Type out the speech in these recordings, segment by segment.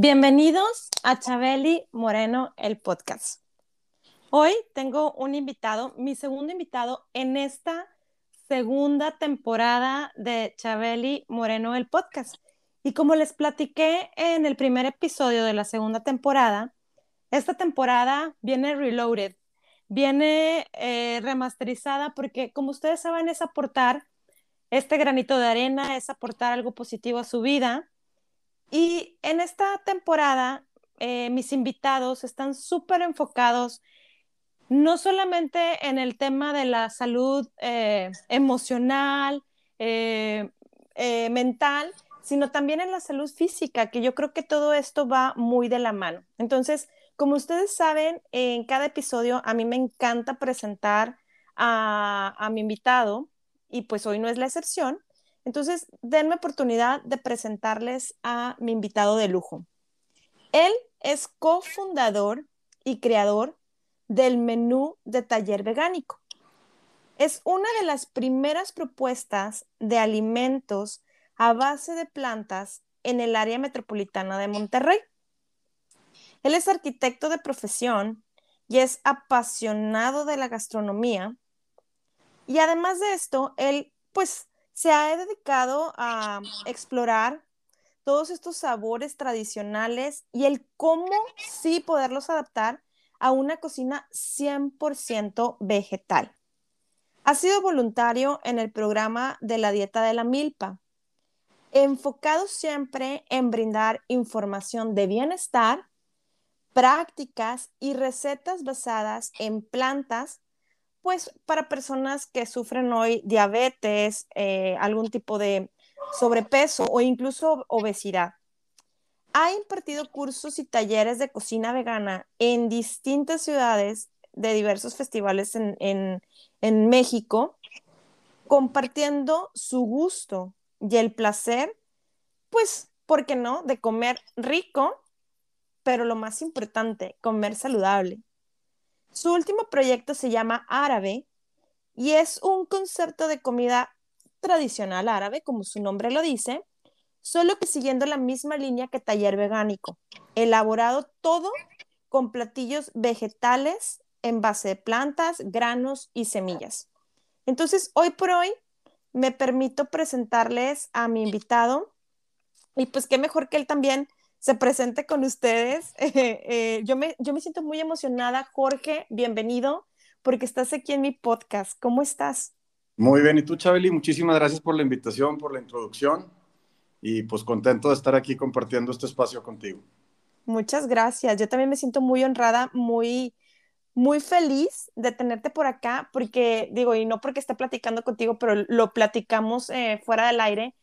Bienvenidos a Chabeli Moreno, el podcast. Hoy tengo un invitado, mi segundo invitado en esta segunda temporada de Chabeli Moreno, el podcast. Y como les platiqué en el primer episodio de la segunda temporada, esta temporada viene reloaded, viene eh, remasterizada porque como ustedes saben es aportar este granito de arena, es aportar algo positivo a su vida. Y en esta temporada eh, mis invitados están súper enfocados no solamente en el tema de la salud eh, emocional, mental, sino también en la salud física, que yo creo que todo esto va muy de la mano. Entonces, como ustedes saben, en cada episodio a mí me encanta presentar a, mi invitado y pues hoy no es la excepción. Entonces, denme oportunidad de presentarles a mi invitado de lujo. Él es cofundador y creador del menú de taller vegánico. Es una de las primeras propuestas de alimentos a base de plantas en el área metropolitana de Monterrey. Él es arquitecto de profesión y es apasionado de la gastronomía. Y además de esto, él pues se ha dedicado a explorar todos estos sabores tradicionales y el cómo sí poderlos adaptar a una cocina 100% vegetal. Ha sido voluntario en el programa de la dieta de la milpa, enfocado siempre en brindar información de bienestar, prácticas y recetas basadas en plantas, pues para personas que sufren hoy diabetes, eh, algún tipo de sobrepeso o incluso obesidad. Ha impartido cursos y talleres de cocina vegana en distintas ciudades de diversos festivales en, en México, compartiendo su gusto y el placer, pues, ¿por qué no?, de comer rico, pero lo más importante, comer saludable. Su último proyecto se llama Árabe y es un concepto de comida tradicional árabe, como su nombre lo dice, solo que siguiendo la misma línea que taller vegánico, elaborado todo con platillos vegetales en base de plantas, granos y semillas. Entonces, hoy por hoy me permito presentarles a mi invitado y pues qué mejor que él también se presente con ustedes. Eh, yo, me, yo me siento muy emocionada. Jorge, bienvenido porque estás aquí en mi podcast. ¿Cómo estás? Muy bien, ¿y tú, Chabeli? Muchísimas gracias por la invitación, por la introducción y pues contento de estar aquí compartiendo este espacio contigo. Muchas gracias. Yo también me siento muy honrada, muy, muy feliz de tenerte por acá, porque digo, y no porque esté platicando contigo, pero lo platicamos eh, fuera del aire.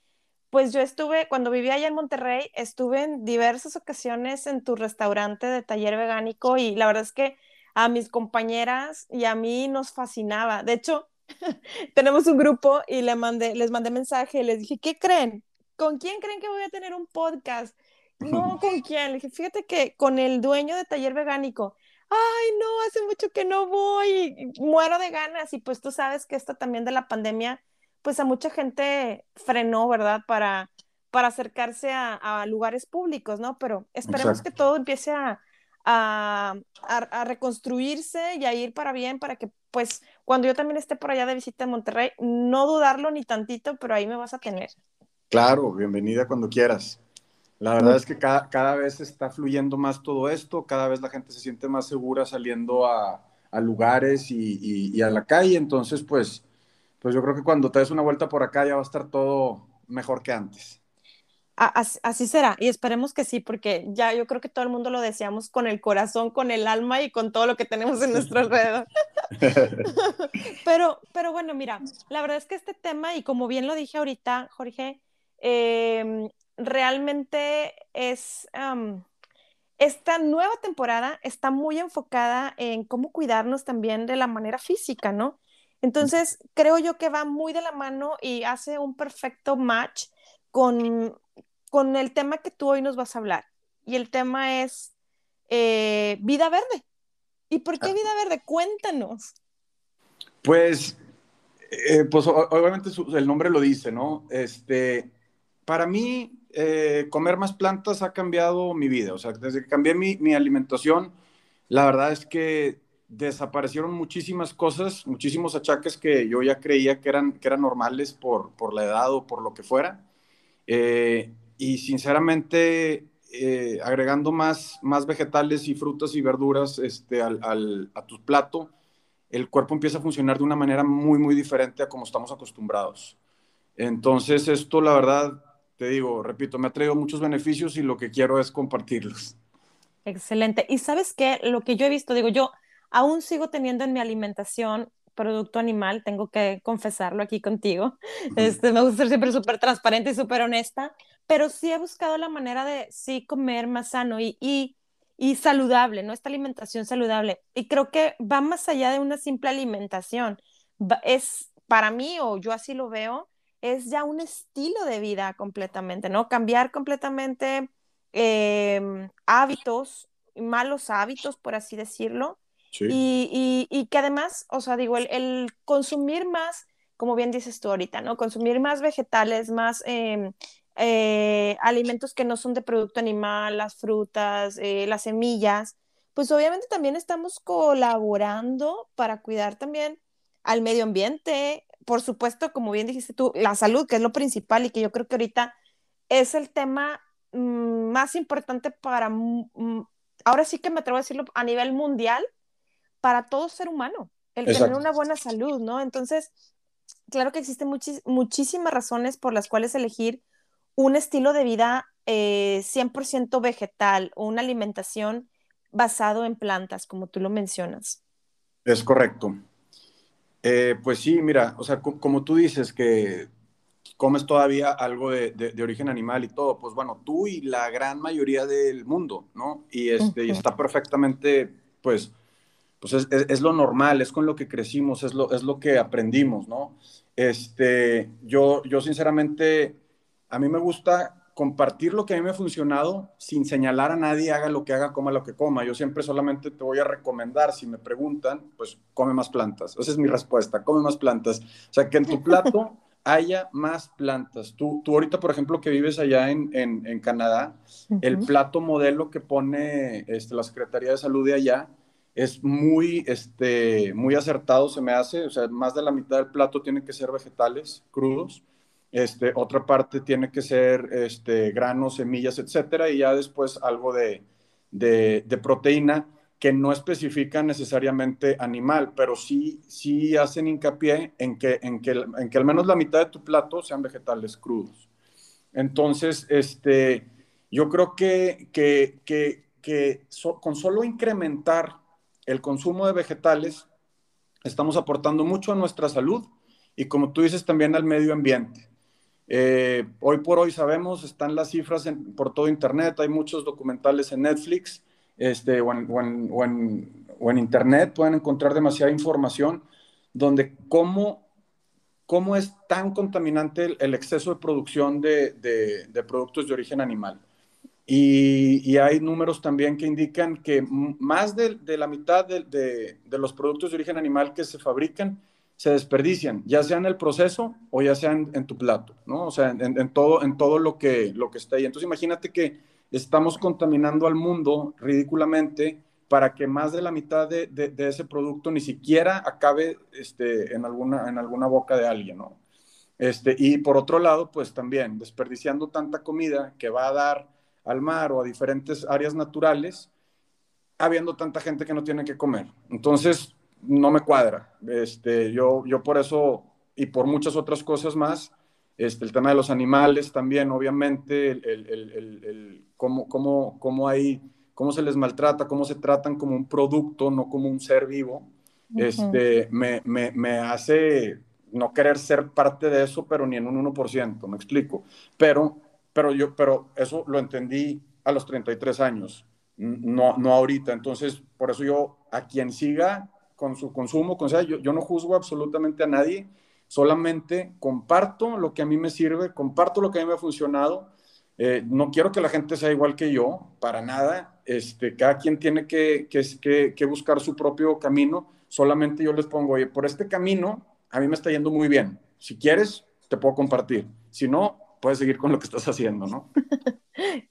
Pues yo estuve, cuando vivía allá en Monterrey, estuve en diversas ocasiones en tu restaurante de taller vegánico y la verdad es que a mis compañeras y a mí nos fascinaba. De hecho, tenemos un grupo y le mandé, les mandé mensaje les dije, ¿qué creen? ¿Con quién creen que voy a tener un podcast? No, ¿con quién? Le dije, fíjate que con el dueño de taller vegánico ay, no, hace mucho que no voy, muero de ganas. Y pues tú sabes que esto también de la pandemia, pues a mucha gente frenó, ¿verdad? Para, para acercarse a, lugares públicos, ¿no? Pero esperemos que todo empiece a, a, a, reconstruirse y a ir para bien, para que pues cuando yo también esté por allá de visita en Monterrey, no dudarlo ni tantito, pero ahí me vas a tener. Claro, bienvenida cuando quieras. La verdad es que cada, cada, vez está fluyendo más todo esto, cada vez la gente se siente más segura saliendo a, a lugares y, y, a la calle, entonces pues, pues yo creo que cuando te des una vuelta por acá ya va a estar todo mejor que antes. Así, así, será, y esperemos que sí, porque ya yo creo que todo el mundo lo deseamos con el corazón, con el alma y con todo lo que tenemos en nuestro alrededor. pero, pero bueno, mira, la verdad es que este tema, y como bien lo dije ahorita, Jorge, em, realmente es... esta nueva temporada está muy enfocada en cómo cuidarnos también de la manera física, ¿no? Entonces, creo yo que va muy de la mano y hace un perfecto match con, con el tema que tú hoy nos vas a hablar. Y el tema es eh, vida verde. ¿Y por qué vida verde? Cuéntanos. Pues, eh, pues obviamente el nombre lo dice, ¿no? Este, para mí, eh, comer más plantas ha cambiado mi vida. O sea, desde que cambié mi, mi alimentación, la verdad es que desaparecieron muchísimas cosas, muchísimos achaques que yo ya creía que eran, que eran normales por, por la edad o por lo que fuera. Eh, y sinceramente, eh, agregando más, más vegetales y frutas y verduras este, al, a tu plato, el cuerpo empieza a funcionar de una manera muy, muy diferente a como estamos acostumbrados. Entonces, esto, la verdad, te digo, repito, me ha traído muchos beneficios y lo que quiero es compartirlos. Excelente. Y sabes qué, lo que yo he visto, digo, yo aún sigo teniendo en mi alimentación producto animal, tengo que confesarlo aquí contigo. Este, me gusta ser siempre súper transparente y súper honesta, pero sí he buscado la manera de sí comer más sano y, y, y, saludable, ¿no? Esta alimentación saludable. Y creo que va más allá de una simple alimentación. Es, para mí, o yo así lo veo, es ya un estilo de vida completamente, ¿no? Cambiar completamente em, hábitos, malos hábitos, por así decirlo, y, que además, o sea, digo, el, consumir más, como bien dices tú ahorita, ¿no? Consumir más vegetales, más em, eh, alimentos que no son de producto animal, las frutas, eh, las semillas, pues obviamente también estamos colaborando para cuidar también al medio ambiente, por supuesto, como bien dijiste tú, la salud, que es lo principal y que yo creo que ahorita es el tema mm, más importante para, ahora sí que me atrevo a decirlo, a nivel mundial, para todo ser humano, el tener una buena salud, ¿no? Entonces, claro que existen muchísimas razones por las cuales elegir un estilo de vida 100% eh, vegetal o una alimentación basado en plantas, como tú lo mencionas. Es correcto. Eh, pues sí, mira, o sea, como tú dices que comes todavía algo de, origen animal y todo, pues bueno, tú y la gran mayoría del mundo, ¿no? Y, este, y está perfectamente, pues, pues es, lo normal, es con lo que crecimos, es lo, es lo que aprendimos, ¿no? Este, yo, yo sinceramente, a mí me gusta compartir lo que a mí me ha funcionado sin señalar a nadie, haga lo que haga, coma lo que coma. Yo siempre solamente te voy a recomendar, si me preguntan, pues come más plantas. Esa es mi respuesta, come más plantas. O sea, que en tu plato haya más plantas. Tú, tú ahorita, por ejemplo, que vives allá en, en, Canadá, el plato modelo que pone este, la Secretaría de Salud de allá, es muy, este, muy acertado, se me hace, o sea, más de la mitad del plato tiene que ser vegetales crudos, este, otra parte tiene que ser este, granos, semillas, etcétera, y ya después algo de, de, proteína que no especifica necesariamente animal, pero sí, sí hacen hincapié en que, en, que, en que al menos la mitad de tu plato sean vegetales crudos. Entonces, este, yo creo que, que, que, que con solo incrementar el consumo de vegetales, estamos aportando mucho a nuestra salud y como tú dices también al medio ambiente. Eh, hoy por hoy sabemos, están las cifras por todo Internet, hay muchos documentales en Netflix este, o, en, Internet, pueden encontrar demasiada información donde cómo, cómo es tan contaminante el, exceso de producción de productos de origen animal. Y, hay números también que indican que más de, la mitad de, los productos de origen animal que se fabrican se desperdician, ya sea en el proceso o ya sea en, tu plato, ¿no? O sea, en, todo, en todo lo que, lo que está ahí. Entonces imagínate que estamos contaminando al mundo ridículamente para que más de la mitad de, ese producto ni siquiera acabe este, en, alguna, en alguna boca de alguien, ¿no? Este, y por otro lado, pues también desperdiciando tanta comida que va a dar al mar o a diferentes áreas naturales, habiendo tanta gente que no tiene que comer. Entonces, no me cuadra. Este, yo, yo por eso y por muchas otras cosas más, este, el tema de los animales también, obviamente, el, el, el, cómo, cómo, cómo, hay, cómo se les maltrata, cómo se tratan como un producto, no como un ser vivo. este, me, me, me, hace no querer ser parte de eso, pero ni en un 1%, me explico. Pero, pero, yo, pero eso lo entendí a los 33 años, no, no ahorita. Entonces, por eso yo, a quien siga con su consumo, con, yo, yo no juzgo absolutamente a nadie, solamente comparto lo que a mí me sirve, comparto lo que a mí me ha funcionado. Eh, no quiero que la gente sea igual que yo, para nada. Este, cada quien tiene que, que, que buscar su propio camino. Solamente yo les pongo, oye, por este camino a mí me está yendo muy bien. Si quieres, te puedo compartir. Si no, puedes seguir con lo que estás haciendo, ¿no?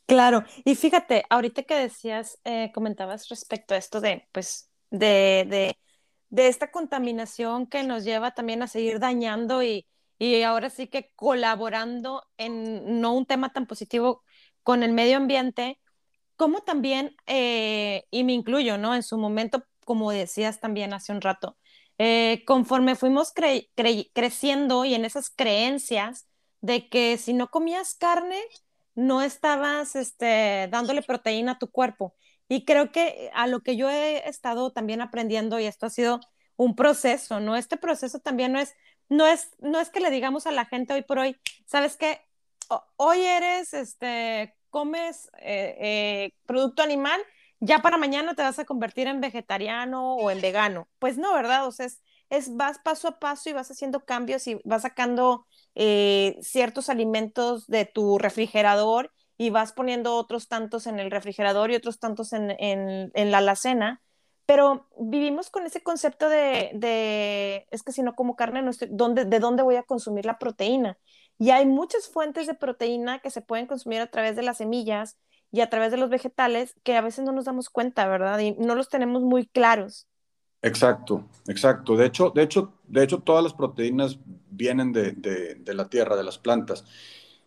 claro. Y fíjate, ahorita que decías, eh, comentabas respecto a esto de, pues, de, de, de, esta contaminación que nos lleva también a seguir dañando y, y ahora sí que colaborando en no un tema tan positivo con el medio ambiente, como también, eh, y me incluyo, ¿no? En su momento, como decías también hace un rato, eh, conforme fuimos creciendo y en esas creencias de que si no comías carne, no estabas este, dándole proteína a tu cuerpo. Y creo que a lo que yo he estado también aprendiendo, y esto ha sido un proceso, ¿no? Este proceso también no es, no es, no es que le digamos a la gente hoy por hoy, ¿sabes qué? hoy eres, este, comes eh, eh, producto animal ya para mañana te vas a convertir en vegetariano o en vegano. Pues no, ¿verdad? O sea, es, vas paso a paso y vas haciendo cambios y vas sacando eh, ciertos alimentos de tu refrigerador y vas poniendo otros tantos en el refrigerador y otros tantos en, la alacena. Pero vivimos con ese concepto de, es que si no como carne, no estoy, ¿dónde, ¿de dónde voy a consumir la proteína? Y hay muchas fuentes de proteína que se pueden consumir a través de las semillas y a través de los vegetales que a veces no nos damos cuenta, ¿verdad? Y no los tenemos muy claros. Exacto, exacto. De hecho, de hecho, de hecho todas las proteínas vienen de, de, la tierra, de las plantas.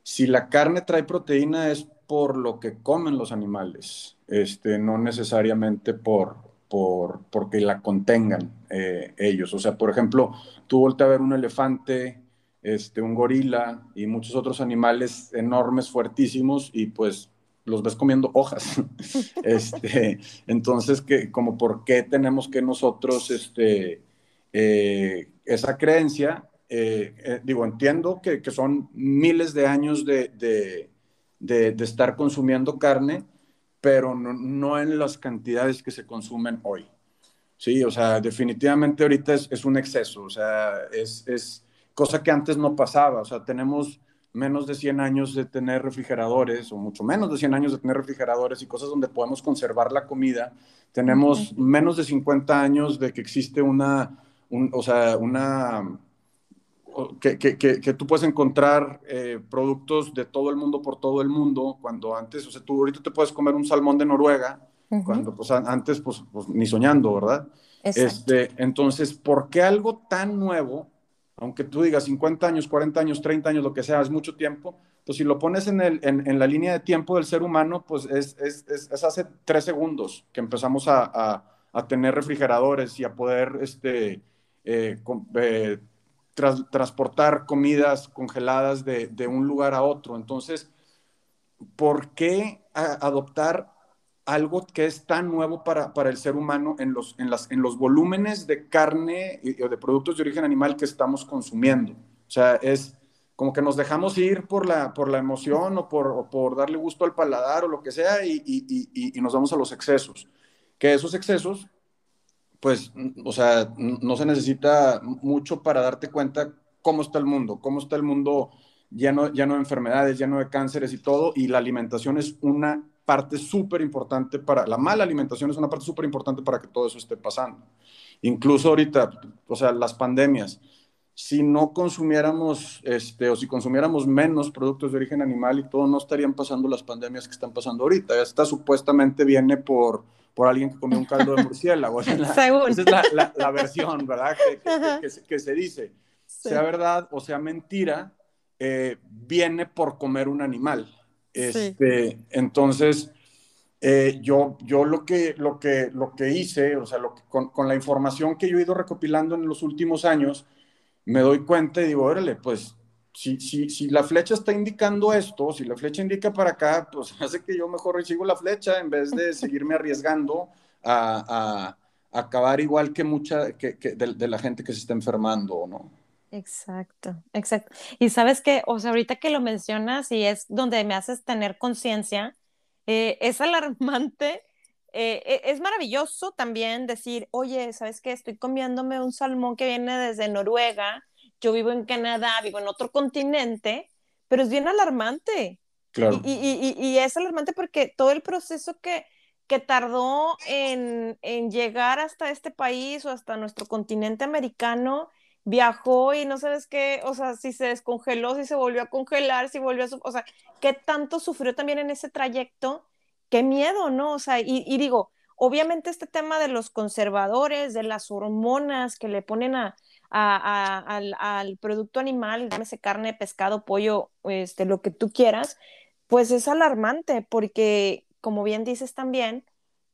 Si la carne trae proteína es por lo que comen los animales, este, no necesariamente por, por porque la contengan eh, ellos. O sea, por ejemplo, tú volteas a ver un elefante, este, un gorila y muchos otros animales enormes, fuertísimos, y pues los ves comiendo hojas. este, entonces, que, como por qué tenemos que nosotros, este, eh, esa creencia, eh, eh, digo, entiendo que, que, son miles de años de, de, de, estar consumiendo carne, pero no, no, en las cantidades que se consumen hoy. Sí, o sea, definitivamente ahorita es, es un exceso, o sea, es, es cosa que antes no pasaba, o sea, tenemos menos de 100 años de tener refrigeradores, o mucho menos de 100 años de tener refrigeradores y cosas donde podemos conservar la comida. Tenemos menos de 50 años de que existe una, o sea, una, que, que, que, tú puedes encontrar eh, productos de todo el mundo por todo el mundo, cuando antes, o sea, tú ahorita te puedes comer un salmón de Noruega, cuando pues antes, pues, pues, ni soñando, ¿verdad? Este, entonces, ¿por qué algo tan nuevo aunque tú digas 50 años, 40 años, 30 años, lo que sea, es mucho tiempo, pues si lo pones en, el, en, la línea de tiempo del ser humano, pues es, es, es, hace tres segundos que empezamos a, a, tener refrigeradores y a poder este, eh, eh, transportar comidas congeladas de, de, un lugar a otro. Entonces, ¿por qué adoptar algo que es tan nuevo para, para el ser humano en los, en, las, en los volúmenes de carne o de productos de origen animal que estamos consumiendo. O sea, es como que nos dejamos ir por la, por la emoción o por, por darle gusto al paladar o lo que sea y, y, y, nos vamos a los excesos. Que esos excesos, pues, o sea, no se necesita mucho para darte cuenta cómo está el mundo, cómo está el mundo lleno, lleno de enfermedades, lleno de cánceres y todo, y la alimentación es una parte súper importante para, la mala alimentación es una parte súper importante para que todo eso esté pasando. Incluso ahorita, o sea, las pandemias, si no consumiéramos, este, o si consumiéramos menos productos de origen animal y todo, no estarían pasando las pandemias que están pasando ahorita. Esta supuestamente viene por, por alguien que comió un caldo de murciélago. esa es la, la, versión, ¿verdad? Que, se, dice. Sea verdad o sea mentira, eh, viene por comer un animal. Este, Entonces, eh, yo, yo lo, que, lo, que, lo que hice, o sea, lo con, con, la información que yo he ido recopilando en los últimos años, me doy cuenta y digo, órale, pues si, si, si la flecha está indicando esto, si la flecha indica para acá, pues hace que yo mejor sigo la flecha en vez de seguirme arriesgando a, acabar igual que mucha que, de, la gente que se está enfermando, ¿no? Exacto, exacto. Y sabes que, o sea, ahorita que lo mencionas y es donde me haces tener conciencia, eh, es alarmante, eh, e, es maravilloso también decir, oye, ¿sabes qué? Estoy comiéndome un salmón que viene desde Noruega, yo vivo en Canadá, vivo en otro continente, pero es bien alarmante. Claro. Y, y, y, es alarmante porque todo el proceso que, que tardó en, en, llegar hasta este país o hasta nuestro continente americano, viajó y no sabes qué, o sea, si se descongeló, si se volvió a congelar, si volvió a, o sea, qué tanto sufrió también en ese trayecto, qué miedo, ¿no? O sea, y, digo, obviamente este tema de los conservadores, de las hormonas que le ponen a, al, producto animal, llámese carne, pescado, pollo, este, lo que tú quieras, pues es alarmante porque, como bien dices también,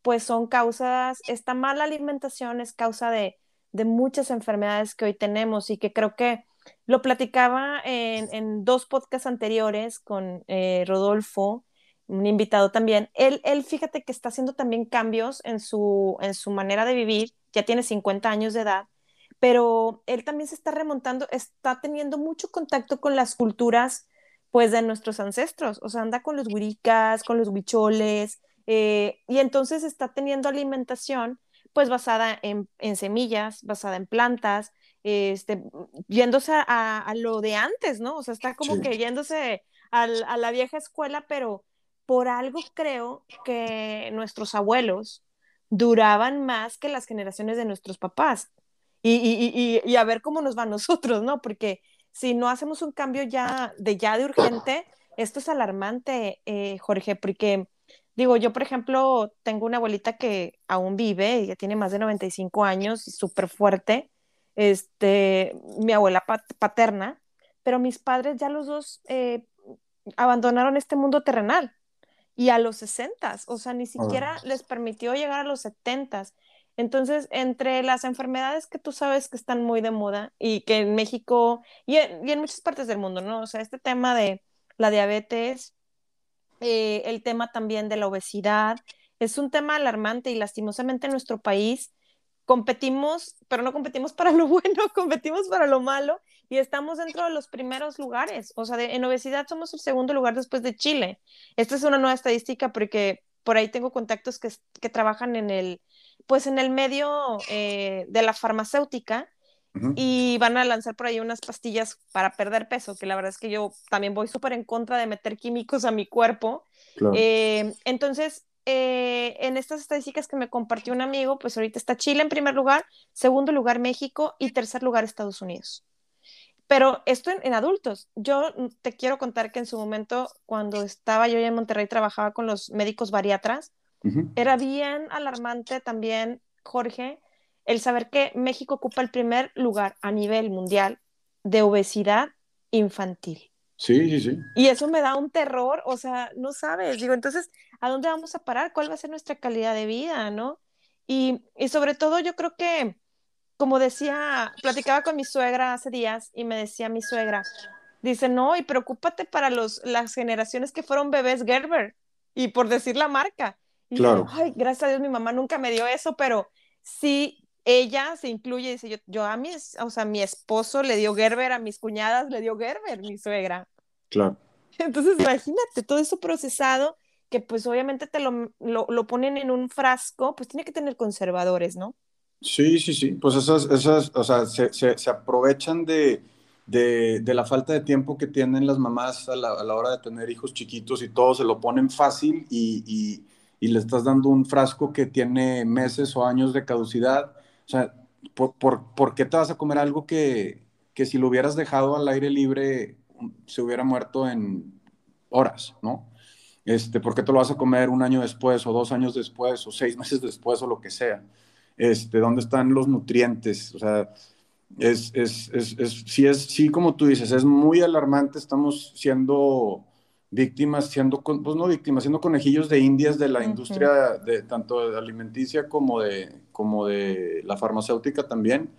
pues son causas, esta mala alimentación es causa de, de muchas enfermedades que hoy tenemos y que creo que lo platicaba en, dos podcasts anteriores con eh, Rodolfo, un invitado también. Él, él, fíjate que está haciendo también cambios en su, en su manera de vivir, ya tiene 50 años de edad, pero él también se está remontando, está teniendo mucho contacto con las culturas pues de nuestros ancestros, o sea, anda con los huiricas, con los huicholes, eh, y entonces está teniendo alimentación pues basada en, semillas, basada en plantas, este, yéndose a, lo de antes, ¿no? O sea, está como que yéndose a la vieja escuela, pero por algo creo que nuestros abuelos duraban más que las generaciones de nuestros papás. Y, a ver cómo nos va a nosotros, ¿no? Porque si no hacemos un cambio ya de ya de urgente, esto es alarmante, eh, Jorge, porque digo, yo por ejemplo tengo una abuelita que aún vive, ya tiene más de 95 años y súper fuerte, este, mi abuela paterna, pero mis padres ya los dos eh, abandonaron este mundo terrenal y a los 60, o sea, ni siquiera les permitió llegar a los 70. Entonces, entre las enfermedades que tú sabes que están muy de moda y que en México y en, muchas partes del mundo, ¿no? O sea, este tema de la diabetes, eh, el tema también de la obesidad, es un tema alarmante y lastimosamente en nuestro país competimos, pero no competimos para lo bueno, competimos para lo malo y estamos dentro de los primeros lugares. O sea, en obesidad somos el segundo lugar después de Chile. Esta es una nueva estadística porque por ahí tengo contactos que, que trabajan en el pues en el medio eh, de la farmacéutica y van a lanzar por ahí unas pastillas para perder peso, que la verdad es que yo también voy súper en contra de meter químicos a mi cuerpo. Eh, entonces, eh, en estas estadísticas que me compartió un amigo, pues ahorita está Chile en primer lugar, segundo lugar México y tercer lugar Estados Unidos. Pero esto en, adultos. Yo te quiero contar que en su momento, cuando estaba yo en Monterrey, trabajaba con los médicos bariatras era bien alarmante también, Jorge, el saber que México ocupa el primer lugar a nivel mundial de obesidad infantil. Sí, sí, sí. Y eso me da un terror, o sea, no sabes, digo, entonces, ¿a dónde vamos a parar? ¿Cuál va a ser nuestra calidad de vida, no? Y, y sobre todo yo creo que, como decía, platicaba con mi suegra hace días y me decía mi suegra, dice, no, y preocúpate para los, las generaciones que fueron bebés Gerber, y por decir la marca, claro. Ay, gracias a Dios mi mamá nunca me dio eso, pero sí ella se incluye, dice yo, yo a mis, o sea, mi esposo le dio Gerber, a mis cuñadas le dio Gerber, mi suegra. Claro. Entonces, imagínate, todo eso procesado, que pues obviamente te lo, lo, ponen en un frasco, pues tiene que tener conservadores, ¿no? Sí, sí, sí, pues esas, esas o sea, se, se, se aprovechan de, de, de, la falta de tiempo que tienen las mamás a la, a la, hora de tener hijos chiquitos y todo, se lo ponen fácil y, y y le estás dando un frasco que tiene meses o años de caducidad. O sea, ¿por, por, qué te vas a comer algo que, que, si lo hubieras dejado al aire libre se hubiera muerto en horas, ¿no? Este, ¿Por qué te lo vas a comer un año después o dos años después o seis meses después o lo que sea? Este, ¿Dónde están los nutrientes? O sea, es, es, es, es, sí, es, sí, como tú dices, es muy alarmante, estamos siendo víctimas, siendo, pues no víctimas, siendo conejillos de indias de la industria de tanto de alimenticia como de, como de la farmacéutica también.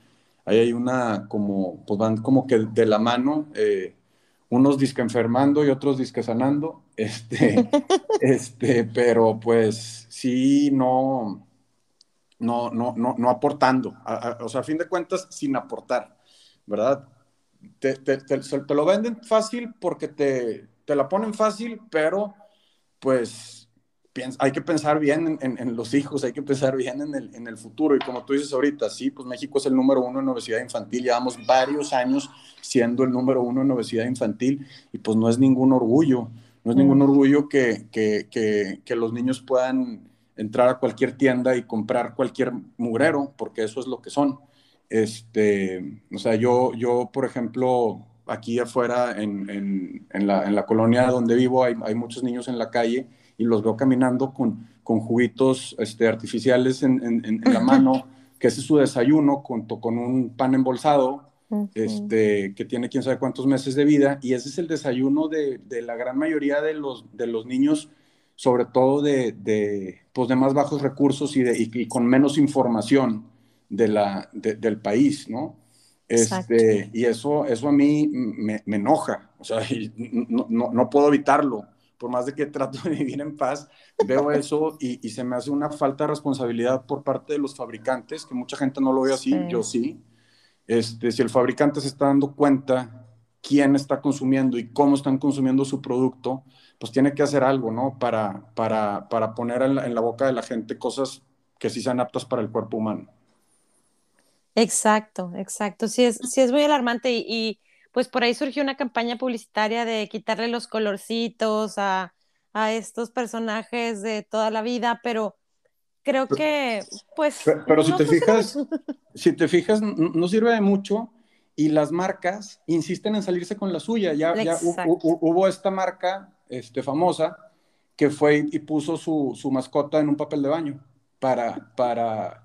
Ahí hay una como, pues van como que de la mano, eh, unos disque enfermando y otros disque sanando, este, este, pero pues sí, no, no, no, no, no aportando, o sea, a fin de cuentas, sin aportar, ¿verdad? Te, te, te, te lo venden fácil porque te, te la ponen fácil, pero pues hay que pensar bien en, los hijos, hay que pensar bien en el, en el, futuro. Y como tú dices ahorita, sí, pues México es el número uno en obesidad infantil. Llevamos varios años siendo el número uno en obesidad infantil y pues no es ningún orgullo. No es ningún mm. orgullo que, que, que, que, los niños puedan entrar a cualquier tienda y comprar cualquier mugrero, porque eso es lo que son. Este, o sea, yo, yo por ejemplo, aquí afuera en, en, en la, la, colonia donde vivo hay, hay muchos niños en la calle y los veo caminando con, con juguitos este, artificiales en, en, la mano, que ese es su desayuno, con, con un pan embolsado, este, que tiene quién sabe cuántos meses de vida, y ese es el desayuno de, de la gran mayoría de los, de los niños, sobre todo de, de, pues de más bajos recursos y, de, y, con menos información de la, del país, ¿no? Este, y eso, eso a mí me, me enoja, o sea, no, no, no, puedo evitarlo por más de que trato de vivir en paz, veo eso y, se me hace una falta de responsabilidad por parte de los fabricantes, que mucha gente no lo ve así, yo sí. Este, si el fabricante se está dando cuenta quién está consumiendo y cómo están consumiendo su producto, pues tiene que hacer algo, ¿no? Para, para, para poner en la, boca de la gente cosas que sí sean aptas para el cuerpo humano. Exacto, exacto. Sí es, sí es muy alarmante y pues por ahí surgió una campaña publicitaria de quitarle los colorcitos a, estos personajes de toda la vida, pero creo que, pues... Pero, si te fijas, si te fijas, no sirve de mucho y las marcas insisten en salirse con la suya. Ya, ya hubo esta marca este, famosa que fue y puso su, su mascota en un papel de baño para, para,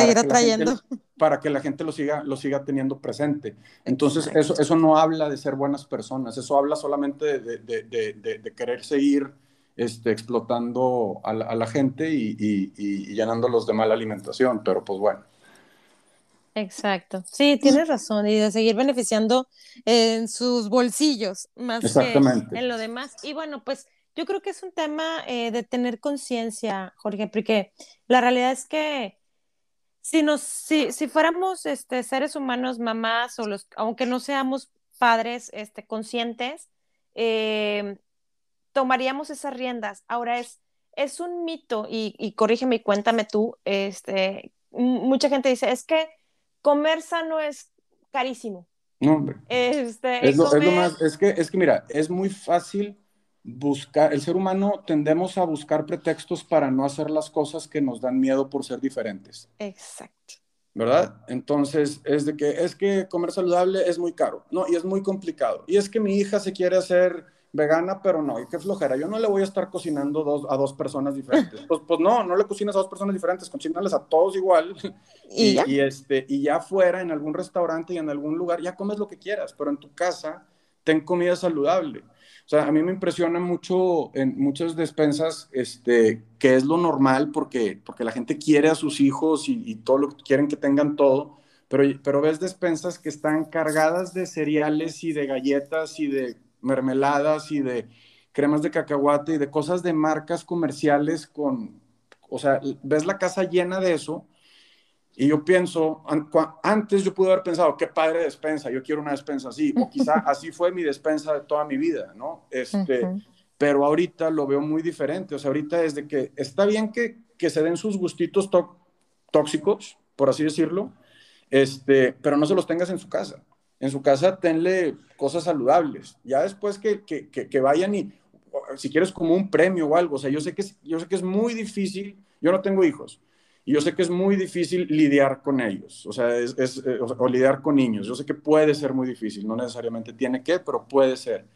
seguir atrayendo. para que la gente lo siga, lo siga teniendo presente. Entonces, eso, eso no habla de ser buenas personas, eso habla solamente de, de, de, querer seguir este, explotando a la, gente y, y, llenándolos de mala alimentación, pero pues bueno. Exacto. Sí, tienes razón, y de seguir beneficiando en sus bolsillos más que en lo demás. Y bueno, pues yo creo que es un tema eh, de tener conciencia, Jorge, porque la realidad es que si nos, si, si fuéramos este, seres humanos, mamás, o los, aunque no seamos padres este, conscientes, eh, tomaríamos esas riendas. Ahora es, es un mito, y, y corrígeme y cuéntame tú, este, mucha gente dice, es que comer sano es carísimo. No, hombre. Este, es, lo, es, lo, más, es que, es que mira, es muy fácil buscar, el ser humano tendemos a buscar pretextos para no hacer las cosas que nos dan miedo por ser diferentes. Exacto. ¿Verdad? Entonces, es de que es que comer saludable es muy caro, ¿no? Y es muy complicado. Y es que mi hija se quiere hacer vegana, pero no, y qué flojera. Yo no le voy a estar cocinando dos, a dos personas diferentes. Pues, pues no, no le cocinas a dos personas diferentes, cocínales a todos igual. ¿Y, y, este, y ya fuera, en algún restaurante y en algún lugar, ya comes lo que quieras, pero en tu casa ten comida saludable. O sea, a mí me impresiona mucho en muchas despensas este, que es lo normal porque, porque la gente quiere a sus hijos y, todo lo quieren que tengan todo, pero, pero ves despensas que están cargadas de cereales y de galletas y de mermeladas y de cremas de cacahuate y de cosas de marcas comerciales con, o sea, ves la casa llena de eso y yo pienso, antes yo pude haber pensado, qué padre despensa, yo quiero una despensa así, o quizá así fue mi despensa de toda mi vida, ¿no? Este, Pero ahorita lo veo muy diferente, o sea, ahorita es de que está bien que, que se den sus gustitos tóxicos, por así decirlo, este, pero no se los tengas en su casa. En su casa tenle cosas saludables. Ya después que, que, que, vayan y, si quieres como un premio o algo, o sea, yo sé que, yo sé que es muy difícil, yo no tengo hijos, y yo sé que es muy difícil lidiar con ellos, o sea, es, eh, o, lidiar con niños. Yo sé que puede ser muy difícil, no necesariamente tiene que, pero puede ser.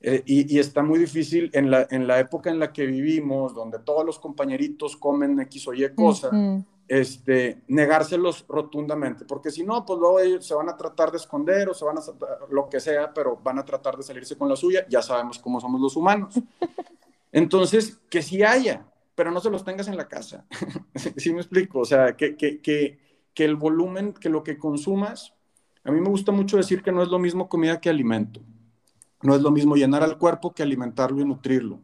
Eh, y, está muy difícil en la, en la época en la que vivimos, donde todos los compañeritos comen X o Y cosa, este, negárselos rotundamente, porque si no, pues luego ellos se van a tratar de esconder o se van a, lo que sea, pero van a tratar de salirse con la suya, ya sabemos cómo somos los humanos. Entonces, que si haya, pero no se los tengas en la casa. ¿Sí me explico? O sea, que, que, que, el volumen, que lo que consumas, a mí me gusta mucho decir que no es lo mismo comida que alimento. No es lo mismo llenar al cuerpo que alimentarlo y nutrirlo.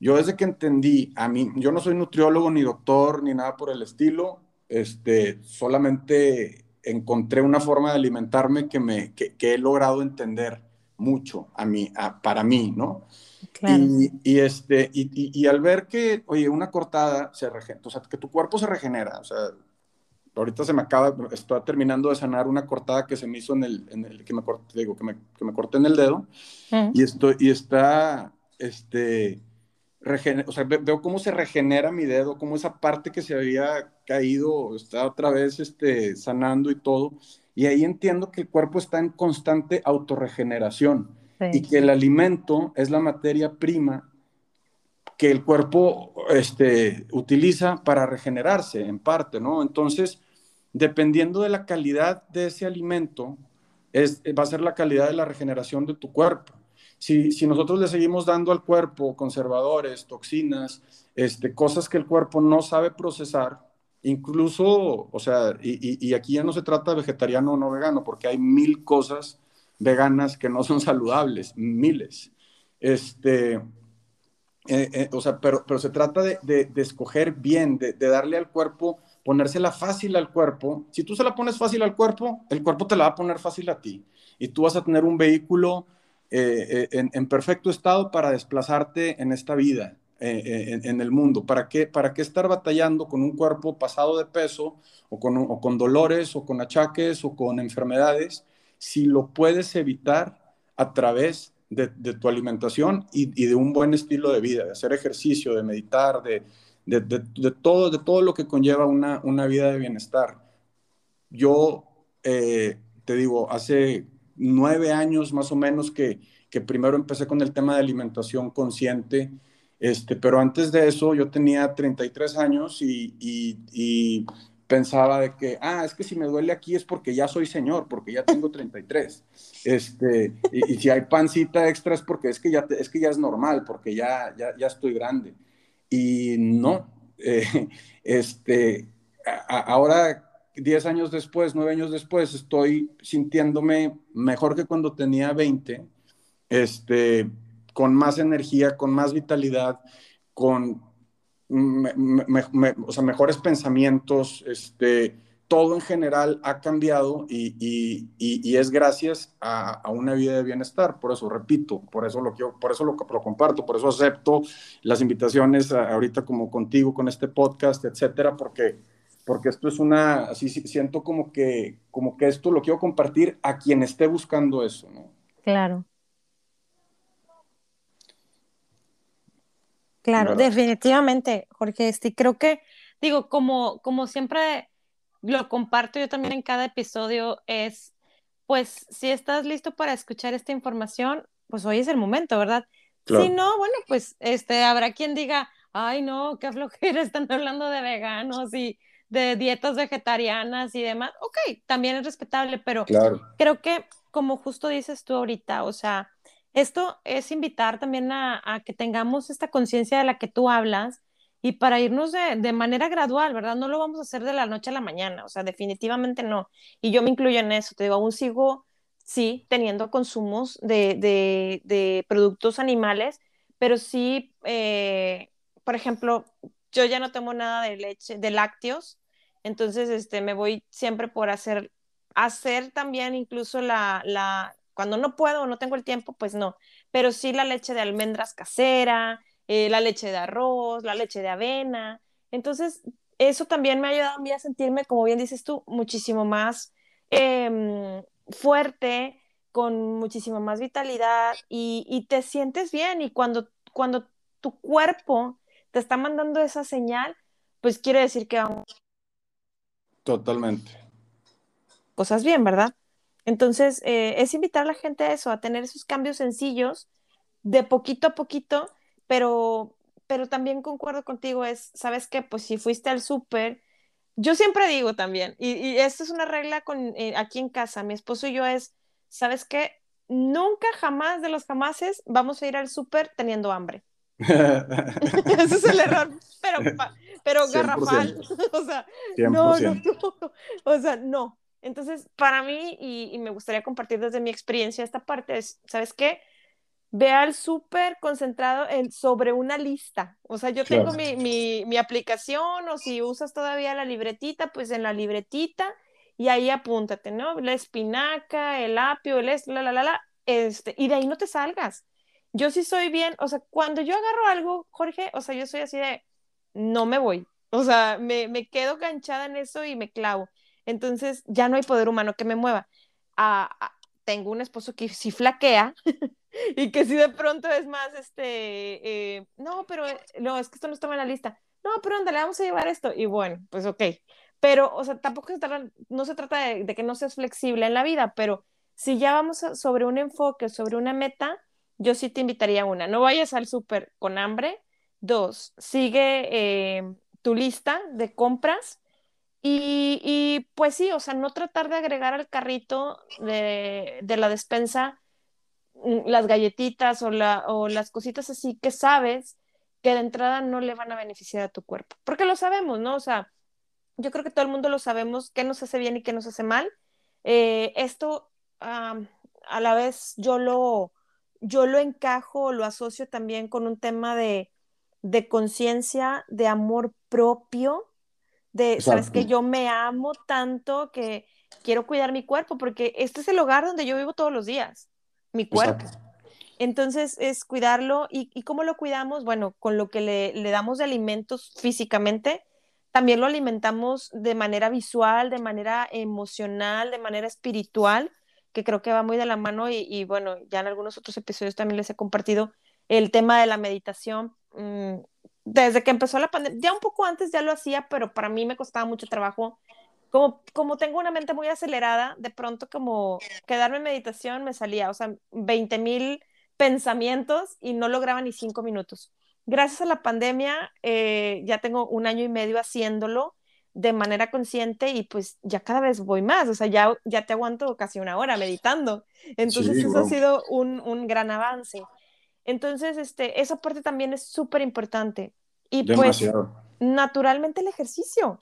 Yo desde que entendí, a mí, yo no soy nutriólogo ni doctor ni nada por el estilo, este, solamente encontré una forma de alimentarme que, me, que, he logrado entender mucho a mí, para mí, ¿no? Y, este, y, y, al ver que, oye, una cortada se regenera, o sea, que tu cuerpo se regenera, o sea, ahorita se me acaba, estoy terminando de sanar una cortada que se me hizo en el, en el que me corté, digo, que me, que me corté en el dedo, y, estoy, y está, este, o sea, veo cómo se regenera mi dedo, cómo esa parte que se había caído está otra vez este, sanando y todo. Y ahí entiendo que el cuerpo está en constante autorregeneración y que el alimento es la materia prima que el cuerpo este, utiliza para regenerarse en parte, ¿no? Entonces, dependiendo de la calidad de ese alimento, es, va a ser la calidad de la regeneración de tu cuerpo si, nosotros le seguimos dando al cuerpo conservadores, toxinas, este, cosas que el cuerpo no sabe procesar, incluso, o sea, y, aquí ya no se trata de vegetariano o no vegano, porque hay mil cosas veganas que no son saludables, miles. Este, eh, eh, o sea, pero, pero se trata de, de, escoger bien, de, darle al cuerpo, ponérsela fácil al cuerpo. Si tú se la pones fácil al cuerpo, el cuerpo te la va a poner fácil a ti. Y tú vas a tener un vehículo eh, eh, en, perfecto estado para desplazarte en esta vida, en, el mundo. ¿Para qué, ¿Para qué estar batallando con un cuerpo pasado de peso o con, o con dolores o con achaques o con enfermedades si lo puedes evitar a través de, tu alimentación y, y, de un buen estilo de vida, de hacer ejercicio, de meditar, de, de, todo, de todo lo que conlleva una, una vida de bienestar? Yo te digo, hace nueve años más o menos que, que primero empecé con el tema de alimentación consciente, este, pero antes de eso yo tenía 33 años y, y, pensaba de que, ah, es que si me duele aquí es porque ya soy señor, porque ya tengo 33. Este, y, si hay pancita extra es porque es que ya, es, que ya es normal, porque ya, ya, ya estoy grande. Y no, eh, este, ahora 10 años después, 9 años después, estoy sintiéndome mejor que cuando tenía 20, este, con más energía, con más vitalidad, con o sea, mejores pensamientos, este, todo en general ha cambiado y, y, y, es gracias a, una vida de bienestar. Por eso, repito, por eso lo, quiero, por eso lo, lo comparto, por eso acepto las invitaciones ahorita como contigo, con este podcast, etcétera, porque porque esto es una, así siento como que, como que esto lo quiero compartir a quien esté buscando eso, ¿no? Claro. Claro, definitivamente, Jorge, sí, creo que, digo, como, como siempre lo comparto yo también en cada episodio, es, pues, si estás listo para escuchar esta información, pues hoy es el momento, ¿verdad? Si no, bueno, pues, este, habrá quien diga, ay, no, qué flojera, están hablando de veganos y de dietas vegetarianas y demás, ok, también es respetable, pero creo que como justo dices tú ahorita, o sea, esto es invitar también a, que tengamos esta conciencia de la que tú hablas y para irnos de, manera gradual, ¿verdad? No lo vamos a hacer de la noche a la mañana, o sea, definitivamente no. Y yo me incluyo en eso, te digo, aún sigo, sí, teniendo consumos de, productos animales, pero sí, eh, por ejemplo, yo ya no tomo nada de leche, de lácteos, entonces, este, me voy siempre por hacer, hacer también incluso la, la, cuando no puedo o no tengo el tiempo, pues no, pero sí la leche de almendras casera, eh, la leche de arroz, la leche de avena. Entonces, eso también me ha ayudado a mí a sentirme, como bien dices tú, muchísimo más em, fuerte, con muchísima más vitalidad y, y, te sientes bien. Y cuando, cuando tu cuerpo te está mandando esa señal, pues quiere decir que vamos Totalmente. Cosas bien, ¿verdad? Entonces, eh, es invitar a la gente a eso, a tener esos cambios sencillos, de poquito a poquito, pero, pero también concuerdo contigo, es, ¿sabes qué? Pues si fuiste al súper, yo siempre digo también, y, y esto es una regla con, eh, aquí en casa, mi esposo y yo es, ¿sabes qué? Nunca, jamás de los jamases vamos a ir al súper teniendo hambre. Ese es el error, pero, pero garrafal. o sea, no, no, no, o sea, no. Entonces, para mí, y, me gustaría compartir desde mi experiencia esta parte, es, ¿sabes qué? ve al súper concentrado en, sobre una lista. O sea, yo tengo mi, mi, mi, aplicación o si usas todavía la libretita, pues en la libretita y ahí apúntate, ¿no? La espinaca, el apio, el es, la, la, la, la, este, y de ahí no te salgas. Yo sí soy bien, o sea, cuando yo agarro algo, Jorge, o sea, yo soy así de, no me voy. O sea, me, me quedo ganchada en eso y me clavo. Entonces, ya no hay poder humano que me mueva. Ah, ah, tengo un esposo que sí flaquea y que si de pronto es más, este, eh, no, pero eh, no, es que esto no está en la lista. No, pero ándale, vamos a llevar esto. Y bueno, pues ok. Pero, o sea, tampoco se trata, no se trata de, que no seas flexible en la vida, pero si ya vamos sobre un enfoque, sobre una meta, yo sí te invitaría a una. No vayas al súper con hambre. Dos, sigue eh, tu lista de compras y, y, pues sí, o sea, no tratar de agregar al carrito de, de la despensa mm, las galletitas o, la, o las cositas así que sabes que de entrada no le van a beneficiar a tu cuerpo. Porque lo sabemos, ¿no? O sea, yo creo que todo el mundo lo sabemos, qué nos hace bien y qué nos hace mal. Eh, esto a la vez yo lo, yo lo encajo, lo asocio también con un tema de, de conciencia, de amor propio, de, sabes que yo me amo tanto que quiero cuidar mi cuerpo, porque este es el hogar donde yo vivo todos los días, mi cuerpo. Entonces es cuidarlo y, y, cómo lo cuidamos, bueno, con lo que le, le, damos de alimentos físicamente, también lo alimentamos de manera visual, de manera emocional, de manera espiritual, que creo que va muy de la mano y, y bueno, ya en algunos otros episodios también les he compartido el tema de la meditación. Mm, desde que empezó la pandemia, ya un poco antes ya lo hacía, pero para mí me costaba mucho trabajo. Como, como tengo una mente muy acelerada, de pronto como quedarme en meditación me salía, o sea, 20 mil pensamientos y no lograba ni cinco minutos. Gracias a la pandemia, eh, ya tengo un año y medio haciéndolo de manera consciente y pues ya cada vez voy más, o sea, ya, ya te aguanto casi una hora meditando. Entonces eso ha sido un, un gran avance. Entonces, este, esa parte también es súper importante. Y pues, naturalmente el ejercicio.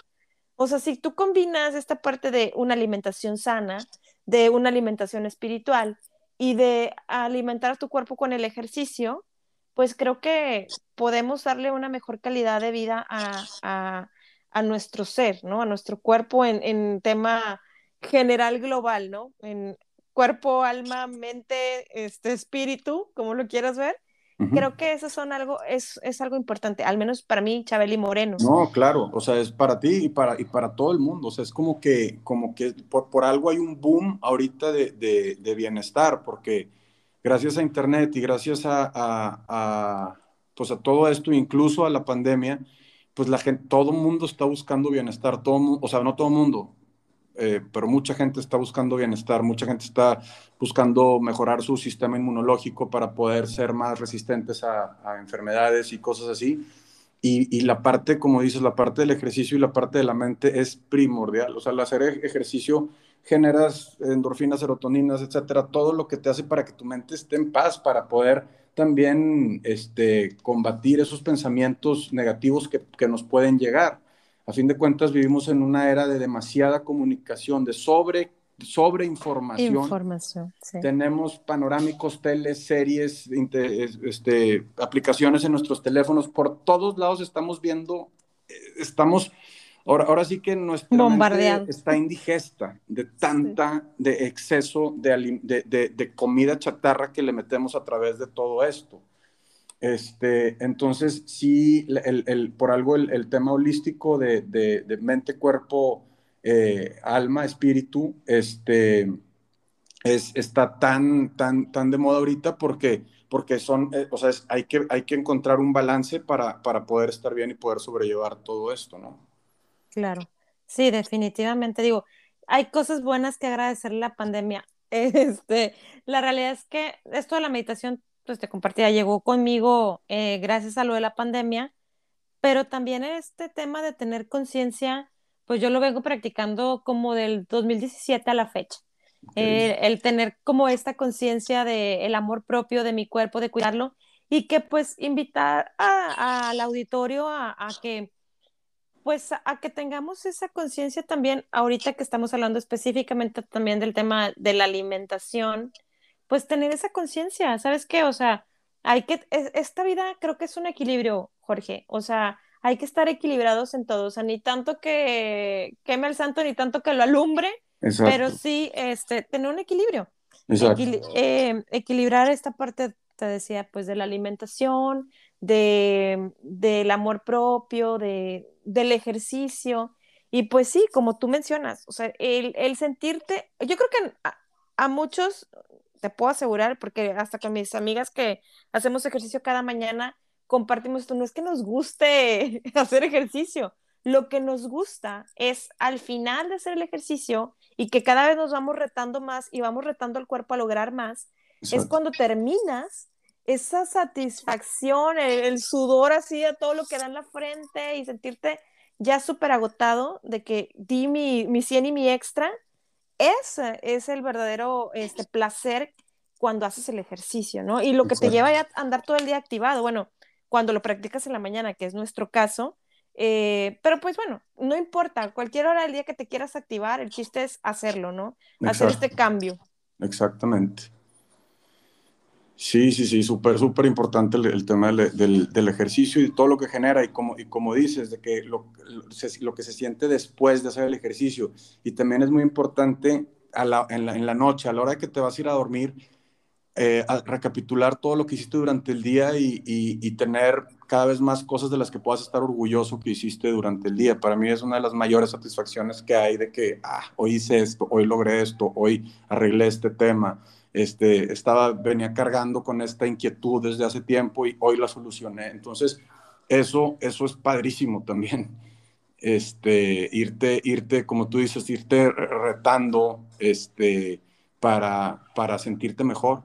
O sea, si tú combinas esta parte de una alimentación sana, de una alimentación espiritual y de alimentar a tu cuerpo con el ejercicio, pues creo que podemos darle una mejor calidad de vida a, a, nuestro ser, ¿no? A nuestro cuerpo en, en tema general global, ¿no? En, cuerpo, alma, mente, este espíritu, como lo quieras ver. Creo que eso son algo, es, es, algo importante, al menos para mí, Chabeli Moreno. No, claro, o sea, es para ti y para, y para todo el mundo, o sea, es como que, como que por, por algo hay un boom ahorita de, de, de, bienestar, porque gracias a Internet y gracias a, a, a, pues a todo esto, incluso a la pandemia, pues la gente, todo el mundo está buscando bienestar, todo, o sea, no todo el mundo, eh, pero mucha gente está buscando bienestar, mucha gente está buscando mejorar su sistema inmunológico para poder ser más resistentes a, enfermedades y cosas así. Y, la parte, como dices, la parte del ejercicio y la parte de la mente es primordial. O sea, al hacer ejercicio generas endorfinas, serotoninas, etcétera, todo lo que te hace para que tu mente esté en paz, para poder también este, combatir esos pensamientos negativos que, que nos pueden llegar. A fin de cuentas, vivimos en una era de demasiada comunicación, de sobre, sobre información. Información, Tenemos panorámicos, teles, series, este, aplicaciones en nuestros teléfonos. Por todos lados estamos viendo, eh, estamos... Ahora, ahora sí que nuestra mente está indigesta de tanta, de exceso de, de, de comida chatarra que le metemos a través de todo esto. Este, entonces, sí, el, el, por algo el, tema holístico de, de, mente, cuerpo, eh, alma, espíritu, este, es, está tan, tan, tan de moda ahorita porque, porque son, eh, o sea, hay, que, hay que encontrar un balance para, para poder estar bien y poder sobrellevar todo esto, ¿no? Claro, sí, definitivamente. Digo, hay cosas buenas que agradecer la pandemia. Este, la realidad es que esto de la meditación pues te compartía, llegó conmigo eh, gracias a lo de la pandemia, pero también este tema de tener conciencia, pues yo lo vengo practicando como del 2017 a la fecha. Eh, el tener como esta conciencia del el amor propio de mi cuerpo, de cuidarlo, y que pues invitar al auditorio a, a, que pues a que tengamos esa conciencia también, ahorita que estamos hablando específicamente también del tema de la alimentación, pues tener esa conciencia, ¿sabes qué? O sea, hay que, esta vida creo que es un equilibrio, Jorge, o sea, hay que estar equilibrados en todo, o sea, ni tanto que queme el santo, ni tanto que lo alumbre, pero sí, este, tener un equilibrio. Eh, equilibrar esta parte, te decía, pues de la alimentación, de, del amor propio, de, del ejercicio. Y pues sí, como tú mencionas, o sea, el, el sentirte, yo creo que a, a, muchos, te puedo asegurar, porque hasta con mis amigas que hacemos ejercicio cada mañana, compartimos esto, no es que nos guste hacer ejercicio, lo que nos gusta es al final de hacer el ejercicio y que cada vez nos vamos retando más y vamos retando al cuerpo a lograr más, es cuando terminas esa satisfacción, el, sudor así a todo lo que da en la frente y sentirte ya súper agotado de que di mi, mi 100 y mi extra, ese es el verdadero este, placer cuando haces el ejercicio, ¿no? Y lo que te lleva a andar todo el día activado, bueno, cuando lo practicas en la mañana, que es nuestro caso, eh, pero pues bueno, no importa, cualquier hora del día que te quieras activar, el chiste es hacerlo, ¿no? Hacer este cambio. Exactamente. Sí, sí, sí, súper, súper importante el, tema del, del, ejercicio y todo lo que genera y como, y como dices, de que lo, lo, que se siente después de hacer el ejercicio. Y también es muy importante en, la, en, la, noche, a la hora que te vas a ir a dormir, eh, recapitular todo lo que hiciste durante el día y, y, tener cada vez más cosas de las que puedas estar orgulloso que hiciste durante el día. Para mí es una de las mayores satisfacciones que hay de que, ah, hoy hice esto, hoy logré esto, hoy arreglé este tema este, estaba, venía cargando con esta inquietud desde hace tiempo y hoy la solucioné. Entonces, eso, eso es padrísimo también. Este, irte, irte, como tú dices, irte retando este, para, para sentirte mejor.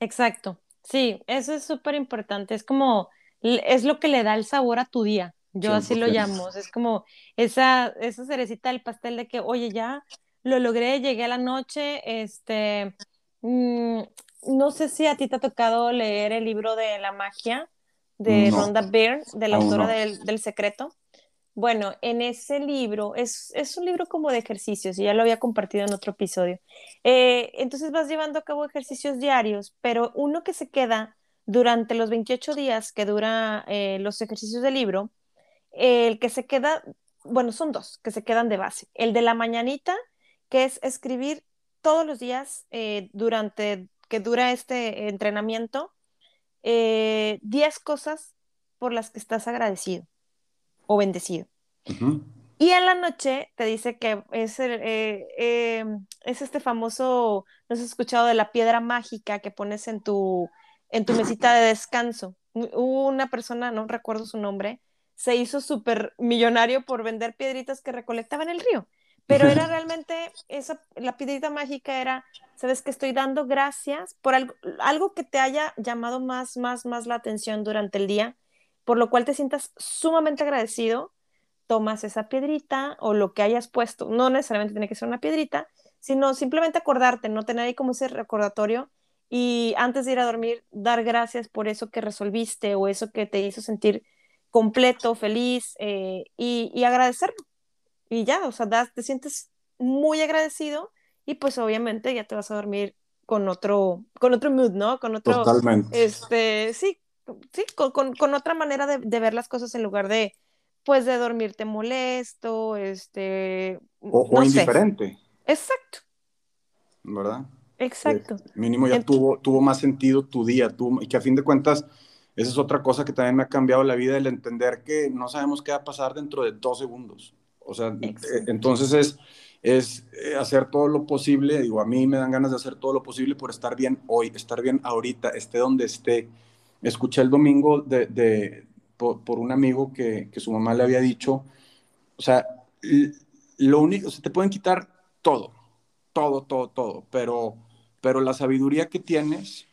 Exacto. Sí, eso es súper importante. Es como, es lo que le da el sabor a tu día. Yo así lo llamo. Es como esa, esa cerecita del pastel de que, oye, ya lo logré, llegué a la noche, este, mm, no sé si a ti te ha tocado leer el libro de la magia de Rhonda Byrne, de la autora del, secreto. Bueno, en ese libro, es, un libro como de ejercicios, y ya lo había compartido en otro episodio. Eh, entonces vas llevando a cabo ejercicios diarios, pero uno que se queda durante los 28 días que dura eh, los ejercicios del libro, el que se queda, bueno, son dos que se quedan de base. El de la mañanita que es escribir todos los días eh, durante que dura este entrenamiento 10 eh, cosas por las que estás agradecido o bendecido. Y en la noche te dice que es, eh, es este famoso, no has escuchado de la piedra mágica que pones en tu, en tu mesita de descanso. Una persona, no recuerdo su nombre, se hizo súper millonario por vender piedritas que recolectaba en el río. Pero era realmente, esa, la piedrita mágica era, sabes que estoy dando gracias por algo, algo que te haya llamado más, más, más la atención durante el día, por lo cual te sientas sumamente agradecido, tomas esa piedrita o lo que hayas puesto, no necesariamente tiene que ser una piedrita, sino simplemente acordarte, no tener ahí como ese recordatorio y antes de ir a dormir, dar gracias por eso que resolviste o eso que te hizo sentir completo, feliz eh, y, y agradecerlo y ya, o sea, te sientes muy agradecido y pues obviamente ya te vas a dormir con otro, con otro mood, ¿no? Con otro, Totalmente. este, sí, sí, con, con, otra manera de, de, ver las cosas en lugar de, pues, de dormirte molesto, este, o, indiferente. Exacto. ¿Verdad? Exacto. mínimo ya tuvo, tuvo más sentido tu día, tú, y que a fin de cuentas, esa es otra cosa que también me ha cambiado la vida, el entender que no sabemos qué va a pasar dentro de dos segundos. O sea, eh, entonces es, es eh, hacer todo lo posible, digo, a mí me dan ganas de hacer todo lo posible por estar bien hoy, estar bien ahorita, esté donde esté. Escuché el domingo de, de por, un amigo que, que, su mamá le había dicho, o sea, lo único, se te pueden quitar todo, todo, todo, todo, pero, pero la sabiduría que tienes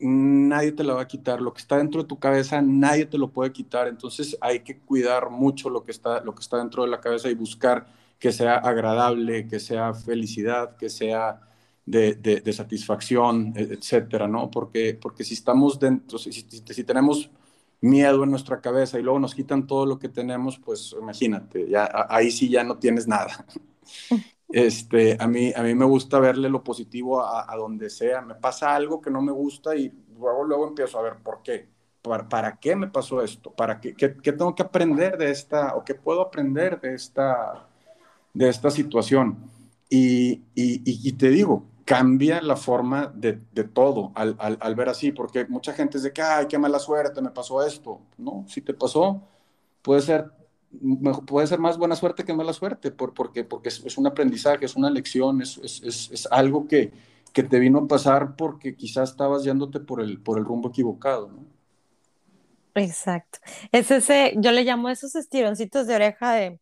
nadie te la va a quitar. Lo que está dentro de tu cabeza, nadie te lo puede quitar. Entonces hay que cuidar mucho lo que está, lo que está dentro de la cabeza y buscar que sea agradable, que sea felicidad, que sea de, de, satisfacción, e, etcétera, ¿no? Porque, porque si estamos dentro, si, si, tenemos miedo en nuestra cabeza y luego nos quitan todo lo que tenemos, pues imagínate, ahí sí ya no tienes nada. Este, a, mí, a mí me gusta verle lo positivo a, donde sea. Me pasa algo que no me gusta y luego, luego empiezo a ver por qué. ¿Para, para qué me pasó esto? ¿Para qué, qué, qué, tengo que aprender de esta, o qué puedo aprender de esta, de esta situación? Y, y, y te digo, cambia la forma de, de todo al, al, al, ver así, porque mucha gente dice que, ay, qué mala suerte, me pasó esto. No, si te pasó, puede ser puede ser más buena suerte que mala suerte, por, porque, porque es, un aprendizaje, es una lección, es, es, es, algo que, que te vino a pasar porque quizás estabas yéndote por el, por el rumbo equivocado, ¿no? Exacto. Es ese, yo le llamo esos estironcitos de oreja de,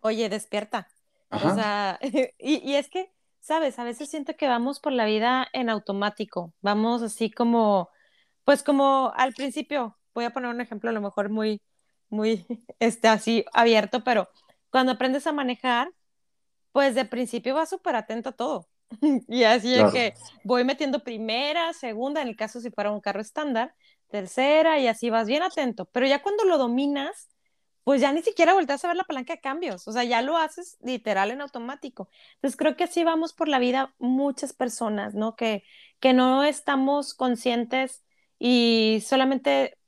oye, despierta. O sea, y, y es que, sabes, a veces siento que vamos por la vida en automático, vamos así como, pues como al principio, voy a poner un ejemplo a lo mejor muy, muy este, así abierto, pero cuando aprendes a manejar, pues de principio vas súper atento a todo. y así es que voy metiendo primera, segunda, en el caso si fuera un carro estándar, tercera, y así vas bien atento. Pero ya cuando lo dominas, pues ya ni siquiera volteas a ver la palanca de cambios, o sea, ya lo haces literal en automático. Entonces creo que así vamos por la vida muchas personas, ¿no? Que, que no estamos conscientes y solamente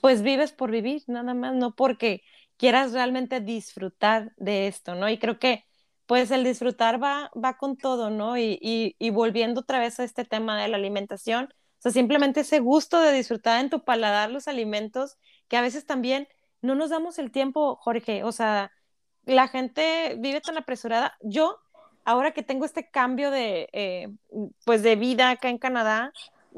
pues vives por vivir, nada más, no porque quieras realmente disfrutar de esto, ¿no? Y creo que pues el disfrutar va, va con todo, ¿no? Y, y, volviendo otra vez a este tema de la alimentación, o sea, simplemente ese gusto de disfrutar en tu paladar los alimentos, que a veces también no nos damos el tiempo, Jorge, o sea, la gente vive tan apresurada. Yo, ahora que tengo este cambio de, eh, pues de vida acá en Canadá,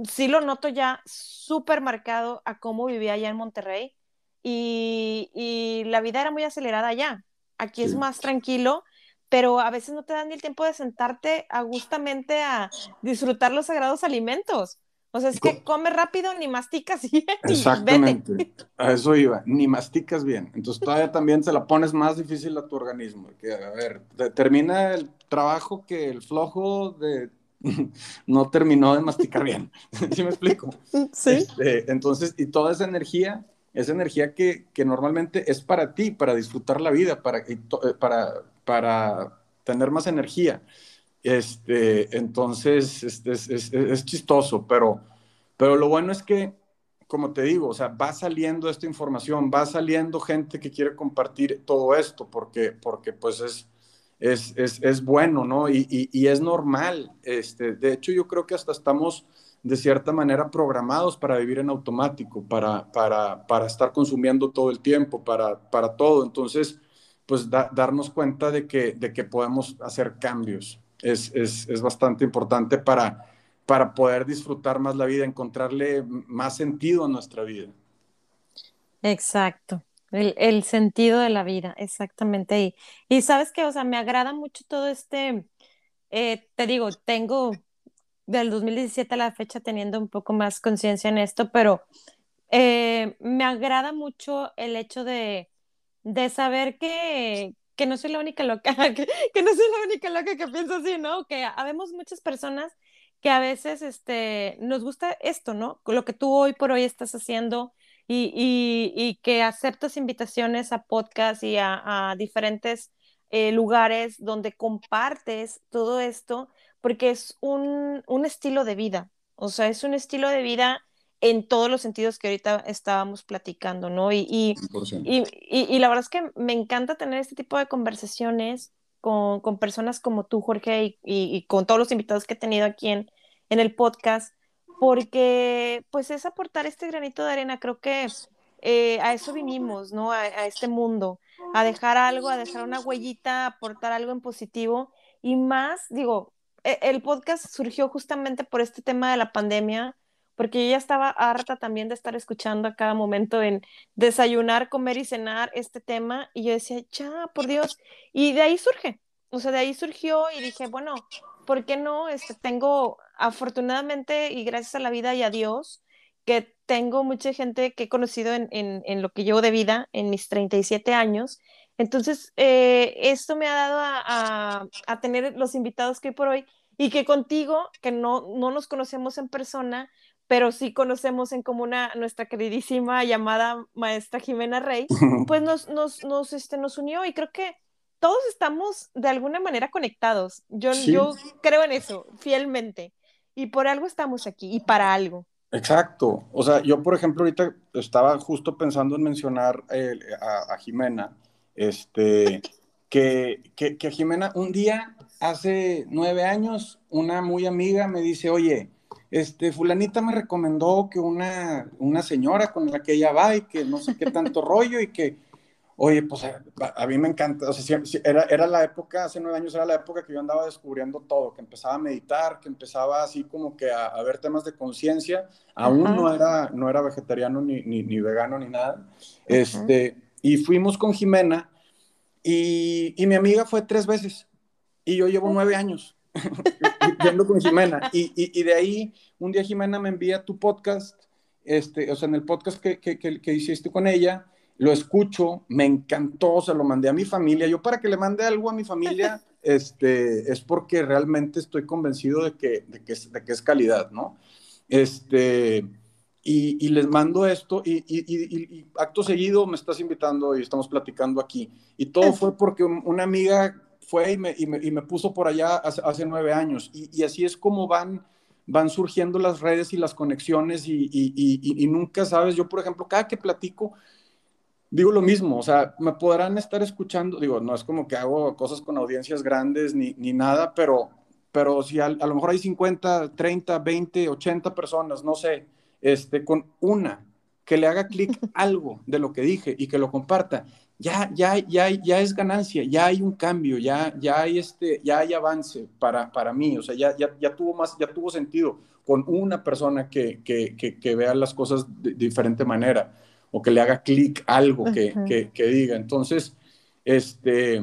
sí lo noto ya súper marcado a cómo vivía allá en Monterrey y, y, la vida era muy acelerada allá. Aquí es más tranquilo, pero a veces no te dan ni el tiempo de sentarte a justamente a disfrutar los sagrados alimentos. O sea, es que come rápido, ni masticas bien. Exactamente. A eso iba, ni masticas bien. Entonces todavía también se la pones más difícil a tu organismo. Que, a ver, termina el trabajo que el flojo de no terminó de masticar bien. ¿Sí me explico? Sí. Este, entonces, y toda esa energía, esa energía que, que, normalmente es para ti, para disfrutar la vida, para, eh, para, para tener más energía. Este, entonces, este, es, es, es, chistoso, pero, pero lo bueno es que, como te digo, o sea, va saliendo esta información, va saliendo gente que quiere compartir todo esto, porque, porque pues es, es, es, es bueno, ¿no? Y, y, es normal. Este, de hecho, yo creo que hasta estamos de cierta manera programados para vivir en automático, para, para, para estar consumiendo todo el tiempo, para, para todo. Entonces, pues darnos cuenta de que, de que podemos hacer cambios es, es, es bastante importante para, para poder disfrutar más la vida, encontrarle más sentido a nuestra vida. Exacto. El, sentido de la vida, exactamente. Y, y sabes que, o sea, me agrada mucho todo este, eh, te digo, tengo del 2017 a la fecha teniendo un poco más conciencia en esto, pero eh, me agrada mucho el hecho de, de saber que, que no soy la única loca, que, que, no soy la única loca que piensa así, ¿no? Que habemos muchas personas que a veces este, nos gusta esto, ¿no? Lo que tú hoy por hoy estás haciendo, y, que aceptas invitaciones a podcast y a, diferentes eh, lugares donde compartes todo esto, porque es un, estilo de vida, o sea, es un estilo de vida en todos los sentidos que ahorita estábamos platicando, ¿no? Y, y, y, la verdad es que me encanta tener este tipo de conversaciones con, personas como tú, Jorge, y, con todos los invitados que he tenido aquí en, en el podcast, porque pues es aportar este granito de arena, creo que eh, a eso vinimos, ¿no? A, este mundo, a dejar algo, a dejar una huellita, a aportar algo en positivo y más, digo, e, el podcast surgió justamente por este tema de la pandemia, porque yo ya estaba harta también de estar escuchando a cada momento en desayunar, comer y cenar este tema y yo decía, ya, por Dios, y de ahí surge, o sea, de ahí surgió y dije, bueno, ¿por qué no? Este, tengo afortunadamente y gracias a la vida y a Dios, que tengo mucha gente que he conocido en, en, lo que llevo de vida, en mis 37 años. Entonces, eh, esto me ha dado a, a, tener los invitados que hay por hoy y que contigo, que no, no nos conocemos en persona, pero sí conocemos en común a nuestra queridísima llamada maestra Jimena Rey, pues nos, nos, nos, este, nos unió y creo que todos estamos de alguna manera conectados. Yo, yo creo en eso, fielmente. Y por algo estamos aquí y para algo. Exacto. O sea, yo, por ejemplo, ahorita estaba justo pensando en mencionar eh, a, Jimena, este, que, que, que Jimena un día, hace nueve años, una muy amiga me dice, oye, este, fulanita me recomendó que una, una señora con la que ella va y que no sé qué tanto rollo y que, oye, pues a, mí me encanta, o sea, era, era la época, hace nueve años era la época que yo andaba descubriendo todo, que empezaba a meditar, que empezaba así como que a, ver temas de conciencia, aún no era, no era vegetariano ni, ni, vegano ni nada, este, y fuimos con Jimena y, y mi amiga fue tres veces y yo llevo nueve años. viendo con Jimena. Y, y, de ahí, un día Jimena me envía tu podcast, este, o sea, en el podcast que, que, que, hiciste con ella, lo escucho, me encantó, se lo mandé a mi familia. Yo para que le mande algo a mi familia, este, es porque realmente estoy convencido de que, de que, de que es calidad, ¿no? Este, y, y, les mando esto y, y, acto seguido me estás invitando y estamos platicando aquí. Y todo fue porque una amiga fue y me, y me, puso por allá hace, nueve años. Y, así es como van, van surgiendo las redes y las conexiones y, nunca sabes, yo por ejemplo, cada que platico, digo lo mismo, o sea, me podrán estar escuchando, digo, no es como que hago cosas con audiencias grandes ni, ni nada, pero, pero si a, a, lo mejor hay 50, 30, 20, 80 personas, no sé, este, con una que le haga clic algo de lo que dije y que lo comparta, ya, ya, ya, ya es ganancia, ya hay un cambio, ya, ya, hay, este, ya hay avance para, para mí, o sea, ya, ya, ya, tuvo más, ya tuvo sentido con una persona que, que, que, vea las cosas de, diferente manera o que le haga clic algo que, que, diga. Entonces, este,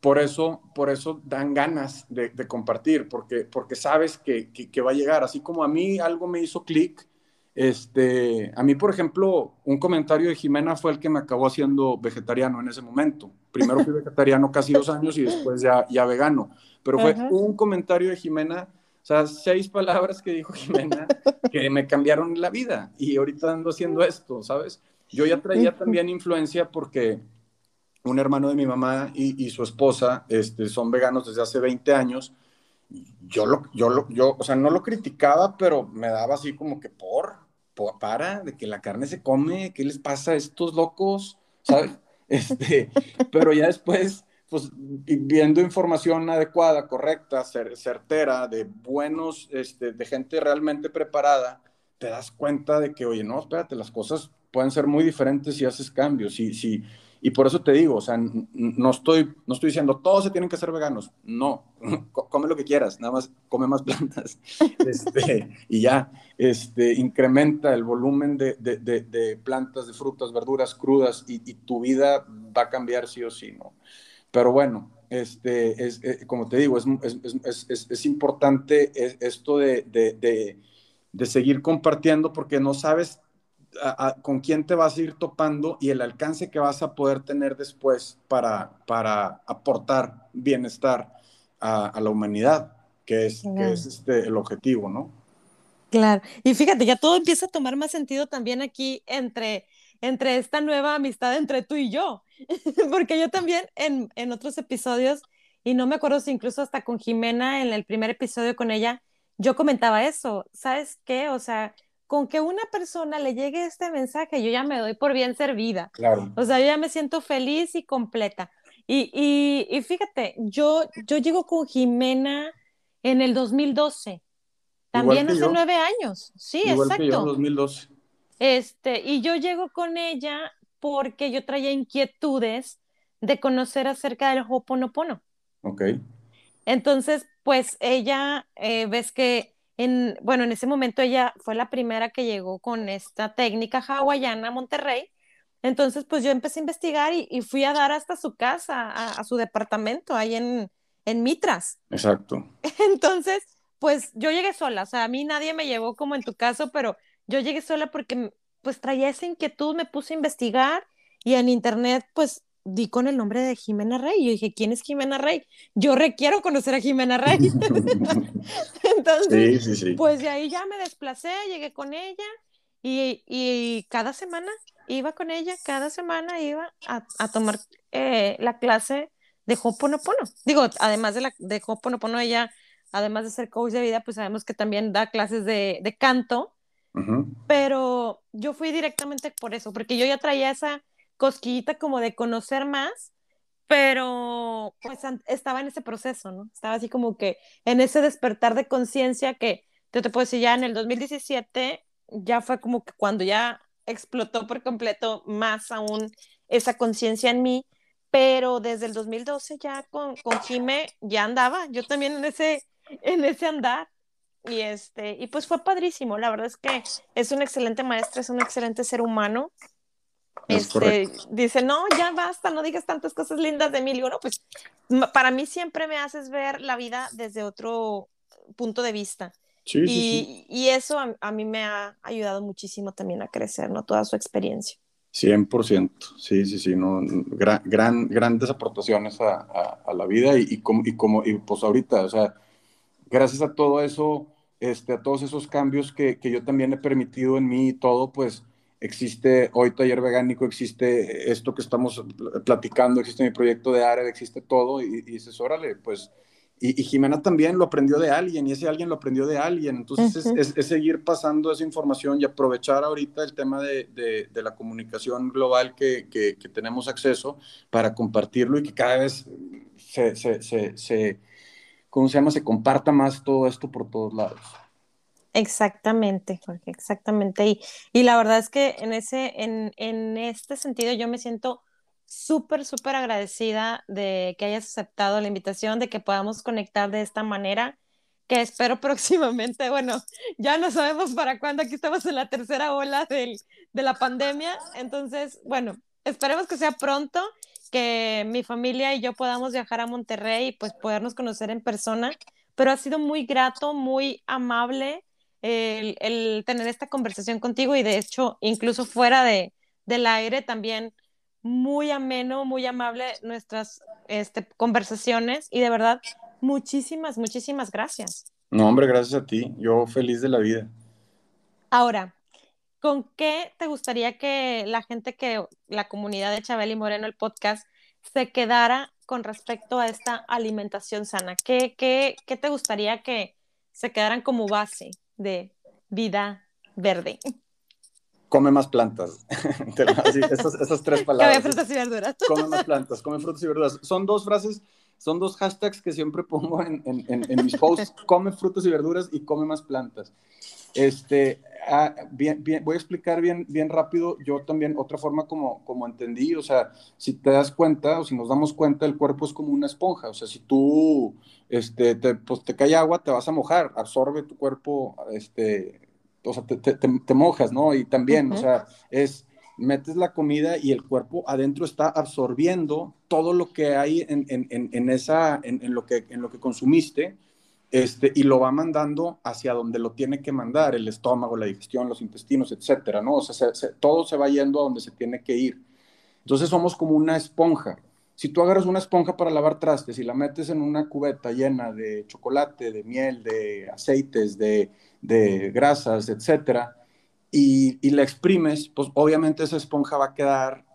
por eso, por eso dan ganas de, de compartir, porque, porque sabes que, va a llegar, así como a mí algo me hizo clic este, a mí, por ejemplo, un comentario de Jimena fue el que me acabó haciendo vegetariano en ese momento. Primero fui vegetariano casi dos años y después ya, ya vegano. Pero fue un comentario de Jimena, o sea, seis palabras que dijo Jimena que me cambiaron la vida. Y ahorita ando haciendo esto, ¿sabes? Yo ya traía también influencia porque un hermano de mi mamá y, y su esposa este, son veganos desde hace 20 años yo lo, yo lo, yo, o sea, no lo criticaba, pero me daba así como que por, para, de que la carne se come, ¿qué les pasa a estos locos? ¿Sabes? Este, pero ya después, pues viendo información adecuada, correcta, certera, de buenos, este, de gente realmente preparada, te das cuenta de que, oye, no, espérate, las cosas pueden ser muy diferentes si haces cambios. Si, si, y por eso te digo, o sea, no estoy, no estoy diciendo todos se tienen que ser veganos. No, come lo que quieras, nada más come más plantas. Este, y ya, este, incrementa el volumen de, de, de, plantas, de frutas, verduras crudas y, tu vida va a cambiar sí o sí, ¿no? Pero bueno, este, es, eh, como te digo, es, es, es, es importante esto de, de seguir compartiendo porque no sabes con quién te vas a ir topando y el alcance que vas a poder tener después para, para aportar bienestar a, la humanidad, que es, que es este, el objetivo, ¿no? Claro, y fíjate, ya todo empieza a tomar más sentido también aquí entre, entre esta nueva amistad entre tú y yo, porque yo también en, en otros episodios, y no me acuerdo si incluso hasta con Jimena en el primer episodio con ella, yo comentaba eso, ¿sabes qué? O sea, con que una persona le llegue este mensaje, yo ya me doy por bien servida. Claro. O sea, yo ya me siento feliz y completa. Y, y, fíjate, yo, yo llego con Jimena en el 2012. También hace nueve años. Sí, Igual exacto. Que yo en 2012. Este, y yo llego con ella porque yo traía inquietudes de conocer acerca del Hoponopono. Ok. Entonces, pues ella, eh, ves que bueno, en ese momento ella fue la primera que llegó con esta técnica hawaiana a Monterrey. Entonces, pues yo empecé a investigar y, fui a dar hasta su casa, a, su departamento, ahí en, en Mitras. Exacto. Entonces, pues yo llegué sola, o sea, a mí nadie me llevó como en tu caso, pero yo llegué sola porque pues traía esa inquietud, me puse a investigar y en internet pues di con el nombre de Jimena Rey. Yo dije, ¿quién es Jimena Rey? Yo requiero conocer a Jimena Rey. Entonces, pues de ahí ya me desplacé, llegué con ella y, cada semana iba con ella, cada semana iba a, tomar eh, la clase de Hoponopono. Digo, además de, la, de Hoponopono, ella, además de ser coach de vida, pues sabemos que también da clases de, de canto, pero yo fui directamente por eso, porque yo ya traía esa cosquillita como de conocer más, pero pues estaba en ese proceso, ¿no? Estaba así como que en ese despertar de conciencia que yo te puedo decir, ya en el 2017 ya fue como que cuando ya explotó por completo más aún esa conciencia en mí, pero desde el 2012 ya con, con Jime ya andaba, yo también en ese, en ese andar. Y, este, y pues fue padrísimo, la verdad es que es un excelente maestro, es un excelente ser humano. Este, dice, no, ya basta, no digas tantas cosas lindas de mí. Y no, pues para mí siempre me haces ver la vida desde otro punto de vista. Sí, y, sí, y, eso a, mí me ha ayudado muchísimo también a crecer, ¿no? Toda su experiencia. 100%, sí, sí, sí, ¿no? Gran, gran grandes aportaciones a, a, la vida y, y, como, y como, y pues ahorita, o sea, gracias a todo eso, este, a todos esos cambios que, que yo también he permitido en mí y todo, pues existe hoy Taller Vegánico, existe esto que estamos platicando, existe mi proyecto de área, existe todo, y, y dices, órale, pues y, Jimena también lo aprendió de alguien y ese alguien lo aprendió de alguien. Entonces es, seguir pasando esa información y aprovechar ahorita el tema de, de, la comunicación global que, que, tenemos acceso para compartirlo y que cada vez se, se, se, se, ¿cómo se llama? Se comparta más todo esto por todos lados. Exactamente, Jorge, exactamente. Y, y la verdad es que en, ese, en, en este sentido yo me siento súper, súper agradecida de que hayas aceptado la invitación, de que podamos conectar de esta manera, que espero próximamente, bueno, ya no sabemos para cuándo, aquí estamos en la tercera ola del, de la pandemia, entonces, bueno, esperemos que sea pronto, que mi familia y yo podamos viajar a Monterrey y pues podernos conocer en persona, pero ha sido muy grato, muy amable el, el tener esta conversación contigo y de hecho, incluso fuera de, del aire también muy ameno, muy amable nuestras este, conversaciones y de verdad, muchísimas, muchísimas gracias. No, hombre, gracias a ti. Yo feliz de la vida. Ahora, ¿con qué te gustaría que la gente que, la comunidad de Chabel y Moreno, el podcast, se quedara con respecto a esta alimentación sana? ¿Qué, qué, qué te gustaría que se quedaran como base de vida verde? come más plantas. esas, tres palabras. Come frutas y verduras. Come más plantas, come frutas y verduras. Son dos frases, son dos hashtags que siempre pongo en, en, mis posts. Come frutas y verduras y come más plantas. Este, ah, bien, bien, voy a explicar bien, bien rápido yo también otra forma como, como entendí, o sea, si te das cuenta o si nos damos cuenta, el cuerpo es como una esponja, o sea, si tú, este, te, pues te cae agua, te vas a mojar, absorbe tu cuerpo, este, o sea, te, te, te mojas, ¿no? Y también, o sea, es, metes la comida y el cuerpo adentro está absorbiendo todo lo que hay en, en, en esa, en, lo que, en lo que consumiste, este, y lo va mandando hacia donde lo tiene que mandar, el estómago, la digestión, los intestinos, etcétera, ¿no? O sea, todo se va yendo a donde se tiene que ir. Entonces somos como una esponja. Si tú agarras una esponja para lavar trastes y la metes en una cubeta llena de chocolate, de miel, de aceites, de, de grasas, etcétera, y, y, la exprimes, pues obviamente esa esponja va a quedar,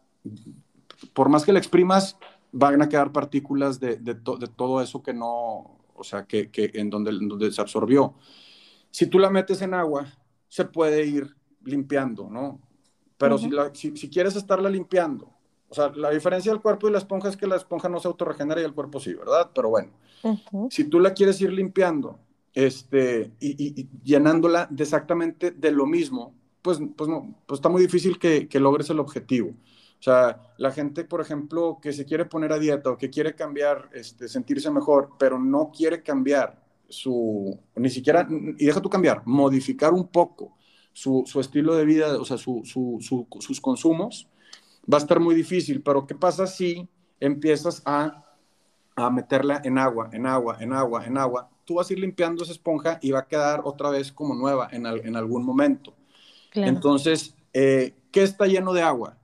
por más que la exprimas, van a quedar partículas de, de, de todo eso que no, o sea, que, que en, donde, donde se absorbió. Si tú la metes en agua, se puede ir limpiando, ¿no? Pero si, la, si, si, quieres estarla limpiando, o sea, la diferencia del cuerpo y la esponja es que la esponja no se autorregenera y el cuerpo sí, ¿verdad? Pero bueno, si tú la quieres ir limpiando este, y, llenándola de exactamente de lo mismo, pues, pues, no, pues está muy difícil que, que, logres el objetivo. O sea, la gente, por ejemplo, que se quiere poner a dieta o que quiere cambiar, este, sentirse mejor, pero no quiere cambiar su, ni siquiera, y deja tú cambiar, modificar un poco su, su estilo de vida, o sea, su, su, sus consumos, va a estar muy difícil. Pero ¿qué pasa si empiezas a, a meterla en agua, en agua, en agua, en agua? tú vas a ir limpiando esa esponja y va a quedar otra vez como nueva en, en algún momento. Entonces, eh, ¿qué está lleno de agua?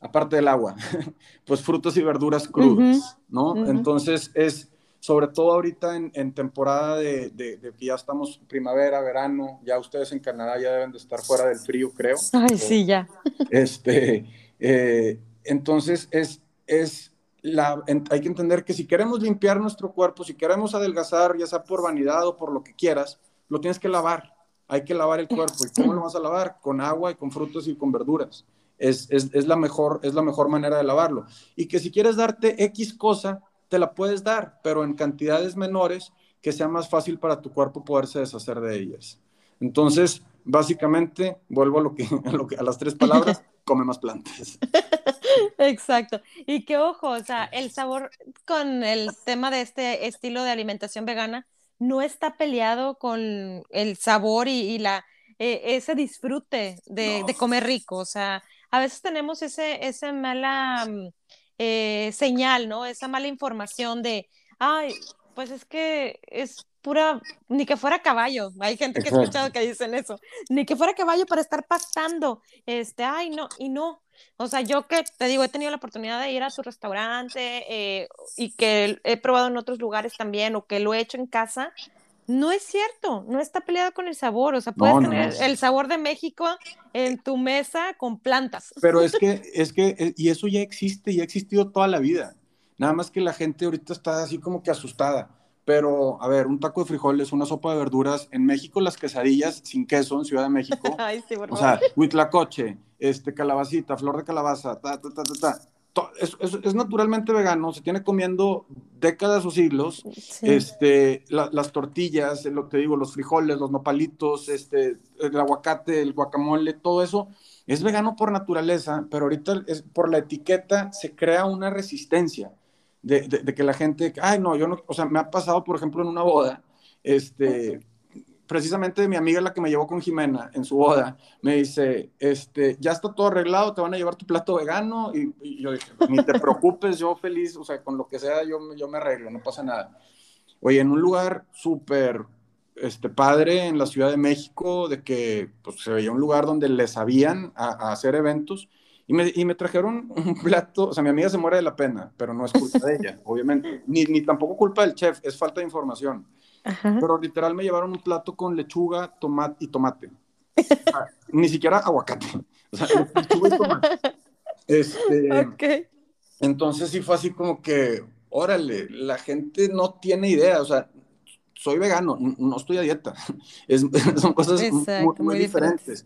Aparte del agua, pues frutas y verduras crudas, ¿no? Entonces, es sobre todo ahorita en, temporada de, de, que ya estamos primavera, verano, ya ustedes en Canadá ya deben de estar fuera del frío, creo. Ay, sí, ya. Este, eh, entonces, es, es hay que entender que si queremos limpiar nuestro cuerpo, si queremos adelgazar, ya sea por vanidad o por lo que quieras, lo tienes que lavar. Hay que lavar el cuerpo. ¿Y cómo lo vas a lavar? Con agua y con frutos y con verduras. Es, es, la mejor, es la mejor manera de lavarlo. Y que si quieres darte X cosa, te la puedes dar, pero en cantidades menores que sea más fácil para tu cuerpo poderse deshacer de ellas. Entonces, básicamente, vuelvo a, lo que, lo que, a las tres palabras, come más plantas. Exacto. Y que ojo, o sea, el sabor con el tema de este estilo de alimentación vegana no está peleado con el sabor y, la, eh, ese disfrute de, comer rico. O sea, a veces tenemos ese, ese mala mm, eh, señal, ¿no? Esa mala información de, ay, pues es que es pura, ni que fuera caballo. Hay gente que ha escuchado que dicen eso, ni que fuera caballo para estar pastando. Este, ay, no, y no. O sea, yo que te digo, he tenido la oportunidad de ir a tu restaurante eh, y que he probado en otros lugares también o que lo he hecho en casa. No es cierto, no está peleado con el sabor. O sea, puedes tener el sabor de México en tu mesa con plantas. Pero es que, es que, eh, y eso ya existe, ya ha existido toda la vida. Nada más que la gente ahorita está así como que asustada pero, a ver, un taco de frijoles, una sopa de verduras. En México, las quesadillas sin queso en Ciudad de México. Ay, sí, por o sea, huitlacoche, este, calabacita, flor de calabaza, ta, ta, ta, ta, ta. Es, es, es, naturalmente vegano, se tiene comiendo décadas o siglos. Este, las tortillas, lo que digo, los frijoles, los nopalitos, este, el aguacate, el guacamole, todo eso es vegano por naturaleza, pero ahorita es, por la etiqueta se crea una resistencia de, que la gente, ay, no, yo no, o sea, me ha pasado, por ejemplo, en una boda, este, precisamente mi amiga, la que me llevó con Jimena en su boda, me dice, este, ya está todo arreglado, te van a llevar tu plato vegano, y, yo dije, ni te preocupes, yo feliz, o sea, con lo que sea, yo, yo me arreglo, no pasa nada. Oye, en un lugar súper este, padre en la Ciudad de México, de que pues, se veía un lugar donde le sabían a hacer eventos, y me, y me, trajeron un plato, o sea, mi amiga se muere de la pena, pero no es culpa de ella, obviamente, ni, ni tampoco culpa del chef, es falta de información. Pero literal me llevaron un plato con lechuga, tomate y tomate. ni siquiera aguacate. O sea, lechuga y tomate. Este, Entonces sí fue así como que, órale, la gente no tiene idea, o sea, soy vegano, no estoy a dieta. Es, son cosas muy, diferentes.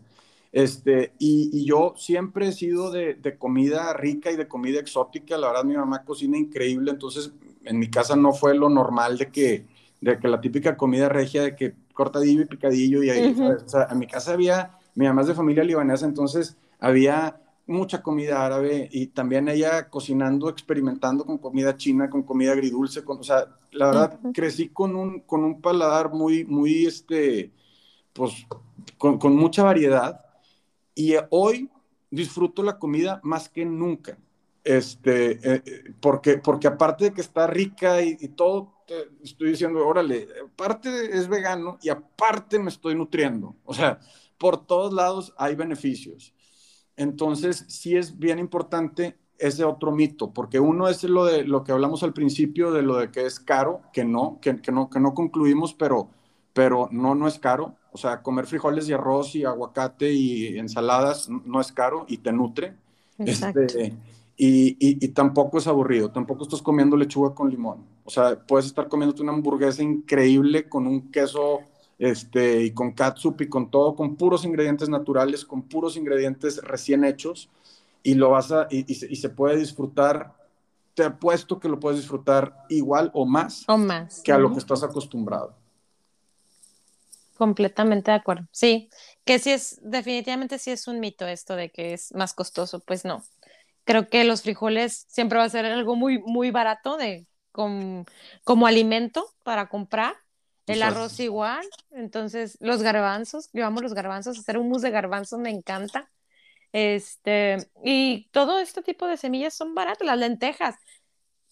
Este, y, yo siempre he sido de, comida rica y de comida exótica. La verdad, mi mamá cocina increíble, entonces en mi casa no fue lo normal de que, de que la típica comida regia de que cortadillo y picadillo. Y ahí, o sea, en mi casa había, mi mamá es de familia libanesa, entonces había mucha comida árabe y también ella cocinando, experimentando con comida china, con comida agridulce, con, o sea, la verdad crecí con un, con un paladar muy, muy, este, pues, con, con mucha variedad y hoy disfruto la comida más que nunca. Este, eh, eh, porque, porque aparte de que está rica y, todo, estoy diciendo, órale, aparte es vegano y aparte me estoy nutriendo. O sea, por todos lados hay beneficios. Entonces, sí es bien importante ese otro mito, porque uno es lo de lo que hablamos al principio, de lo de que es caro, que no, que, que no, que no concluimos, pero, pero no, no es caro. O sea, comer frijoles y arroz y aguacate y ensaladas no es caro y te nutre. Este, y, y, tampoco es aburrido, tampoco estás comiendo lechuga con limón. O sea, puedes estar comiéndote una hamburguesa increíble con un queso este, y con catsup y con todo, con puros ingredientes naturales, con puros ingredientes recién hechos y lo vas a, y, y se puede disfrutar te apuesto que lo puedes disfrutar igual o más, o más. que a lo que estás acostumbrado. Completamente de acuerdo. Sí, que sí es, definitivamente sí es un mito esto de que es más costoso, pues no. Creo que los frijoles siempre va a ser algo muy, muy barato de, como alimento para comprar. El arroz igual, entonces los garbanzos, yo amo los garbanzos, hacer mousse de garbanzos me encanta. Este, y todo este tipo de semillas son baratas, las lentejas.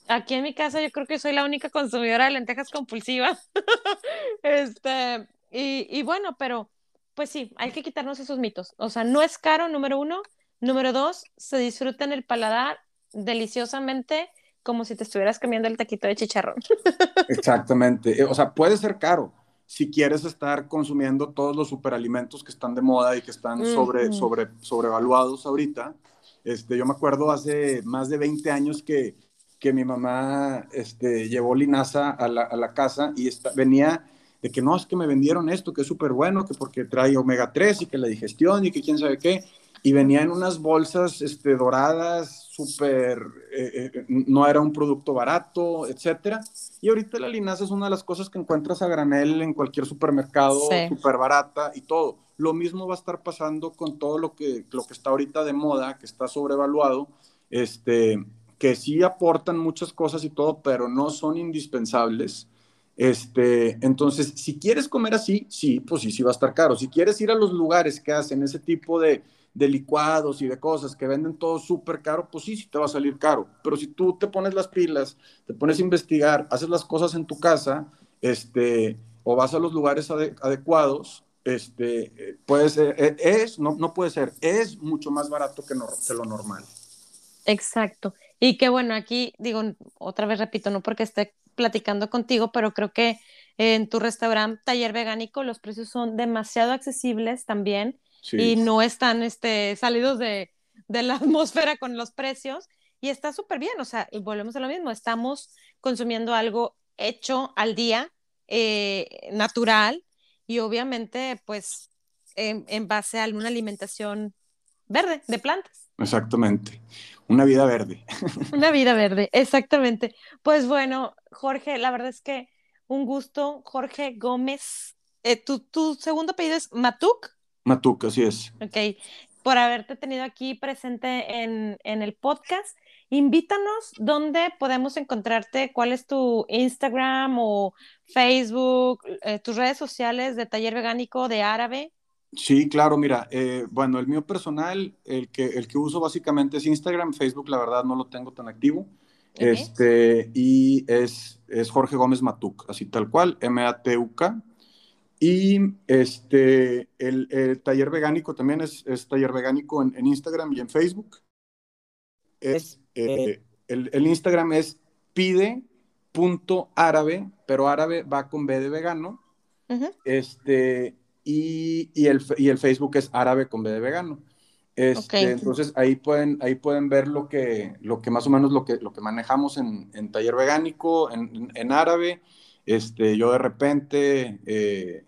Aquí en mi casa yo creo que soy la única consumidora de lentejas compulsivas. este, y, bueno, pero pues sí, hay que quitarnos esos mitos. O sea, no es caro, número uno. Número dos, se disfruta en el paladar deliciosamente como si te estuvieras comiendo el taquito de chicharrón. Exactamente. Eh, o sea, puede ser caro si quieres estar consumiendo todos los superalimentos que están de moda y que están sobre, sobre, sobrevaluados ahorita. Este, yo me acuerdo hace más de 20 años que que mi mamá este, llevó linaza a la, a la casa y venía de que no, es que me vendieron esto, que es súper bueno, que porque trae omega 3 y que la digestión y que quién sabe qué. Y venía en unas bolsas este, doradas, súper, eh, eh, no era un producto barato, etcétera. Y ahorita la linaza es una de las cosas que encuentras a granel en cualquier supermercado, súper barata y todo. Lo mismo va a estar pasando con todo lo que, lo que está ahorita de moda, que está sobrevaluado, este, que sí aportan muchas cosas y todo, pero no son indispensables este, entonces, si quieres comer así, sí, pues sí, sí va a estar caro. Si quieres ir a los lugares que hacen ese tipo de, licuados y de cosas que venden todo súper caro, pues sí, sí te va a salir caro. Pero si tú te pones las pilas, te pones a investigar, haces las cosas en tu casa, este, o vas a los lugares adecuados, este, puede ser, e, es, no, no puede ser, es mucho más barato que, que lo normal. Exacto. Y que bueno, aquí digo, otra vez repito, no porque esté platicando contigo, pero creo que en tu restaurante taller vegánico los precios son demasiado accesibles también y no están este, salidos de, de la atmósfera con los precios y está súper bien, o sea, volvemos a lo mismo, estamos consumiendo algo hecho al día, eh, natural y obviamente pues en, en base a una alimentación verde, de plantas. Exactamente. Una vida verde. Una vida verde, exactamente. Pues bueno, Jorge, la verdad es que un gusto, Jorge Gómez. Eh, ¿tu, ¿tu, segundo apellido es Matuk? Matuk, así es. Ok, por haberte tenido aquí presente en, en el podcast. Invítanos dónde podemos encontrarte, cuál es tu Instagram o Facebook, eh, tus redes sociales de Taller Vegánico de Árabe. Sí, claro, mira, eh, bueno, el mío personal, el que, el que uso básicamente es Instagram, Facebook la verdad no lo tengo tan activo, este, y es, es Jorge Gómez Matuk, así tal cual, M-A-T-U-K, y este, el, taller vegánico también es, es taller vegánico en, Instagram y en Facebook. Es, eh, el, el, Instagram es pide.árabe, pero árabe va con B de vegano. Este, y, el, y el Facebook es árabe con B de vegano. Este, entonces ahí pueden, ahí pueden ver lo que, lo que más o menos lo que, lo que manejamos en, en taller vegánico, en, en, árabe. Este, yo de repente eh,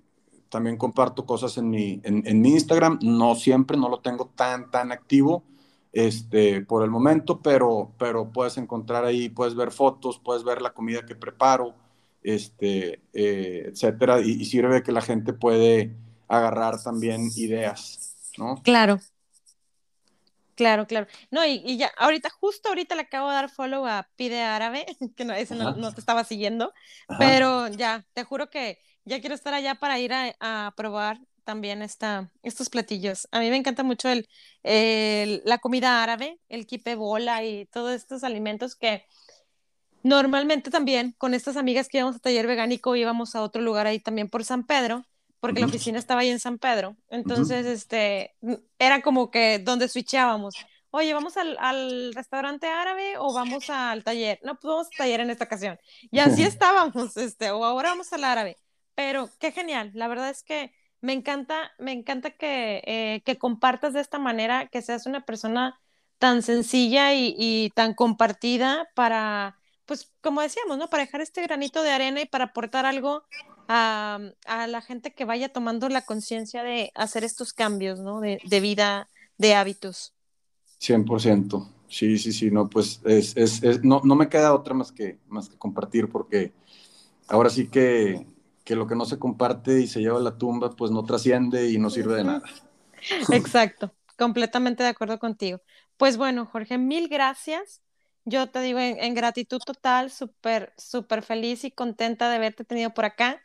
también comparto cosas en mi, en, mi Instagram, no siempre, no lo tengo tan, tan activo este, por el momento, pero, pero puedes encontrar ahí, puedes ver fotos, puedes ver la comida que preparo, este, eh, etcétera, y, y sirve que la gente puede agarrar también ideas, ¿no? Claro. Claro, claro. No, y, ya, ahorita, justo ahorita le acabo de dar follow a Pide Árabe, que no, ese no, te estaba siguiendo, pero ya, te juro que ya quiero estar allá para ir a, probar también esta, estos platillos. A mí me encanta mucho el, la comida árabe, el kipe bola y todos estos alimentos que normalmente también con estas amigas que íbamos a taller vegánico íbamos a otro lugar ahí también por San Pedro porque la oficina estaba ahí en San Pedro. Entonces, este, era como que donde switchábamos. Oye, ¿vamos al, al, restaurante árabe o vamos al taller? No, pues vamos al taller en esta ocasión. Y así estábamos, este, o ahora vamos al árabe. Pero qué genial, la verdad es que me encanta, me encanta que, eh, que compartas de esta manera, que seas una persona tan sencilla y, y tan compartida para, pues como decíamos, ¿no? Para dejar este granito de arena y para aportar algo a, la gente que vaya tomando la conciencia de hacer estos cambios, ¿no? De, vida, de hábitos. 100%. Sí, sí, sí, no, pues es, es, no, no, me queda otra más que, más que compartir porque ahora sí que, que lo que no se comparte y se lleva a la tumba, pues no trasciende y no sirve de nada. Exacto, completamente de acuerdo contigo. Pues bueno, Jorge, mil gracias. Yo te digo en, gratitud total, súper, súper feliz y contenta de haberte tenido por acá.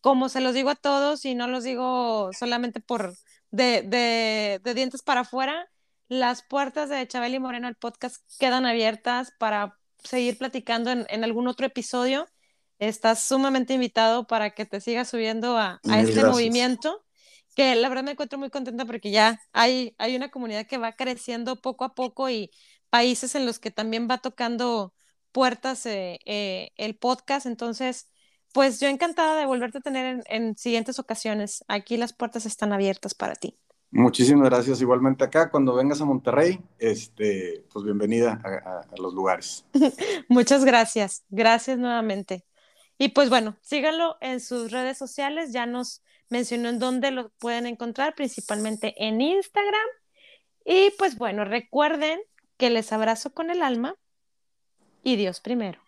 Como se los digo a todos y no los digo solamente por de, de, de dientes para afuera, las puertas de Chabel y Moreno, el podcast, quedan abiertas para seguir platicando en, en algún otro episodio. Estás sumamente invitado para que te sigas subiendo a, a este movimiento que la verdad me encuentro muy contenta porque ya hay, hay una comunidad que va creciendo poco a poco y países en los que también va tocando puertas eh, eh, el podcast. Entonces, pues yo encantada de volverte a tener en, siguientes ocasiones. Aquí las puertas están abiertas para ti. Muchísimas gracias. Igualmente acá, cuando vengas a Monterrey, este, pues bienvenida a, a los lugares. Muchas gracias. Gracias nuevamente. Y pues bueno, síganlo en sus redes sociales. Ya nos mencionó en dónde lo pueden encontrar, principalmente en Instagram. Y pues bueno, recuerden que les abrazo con el alma y Dios primero.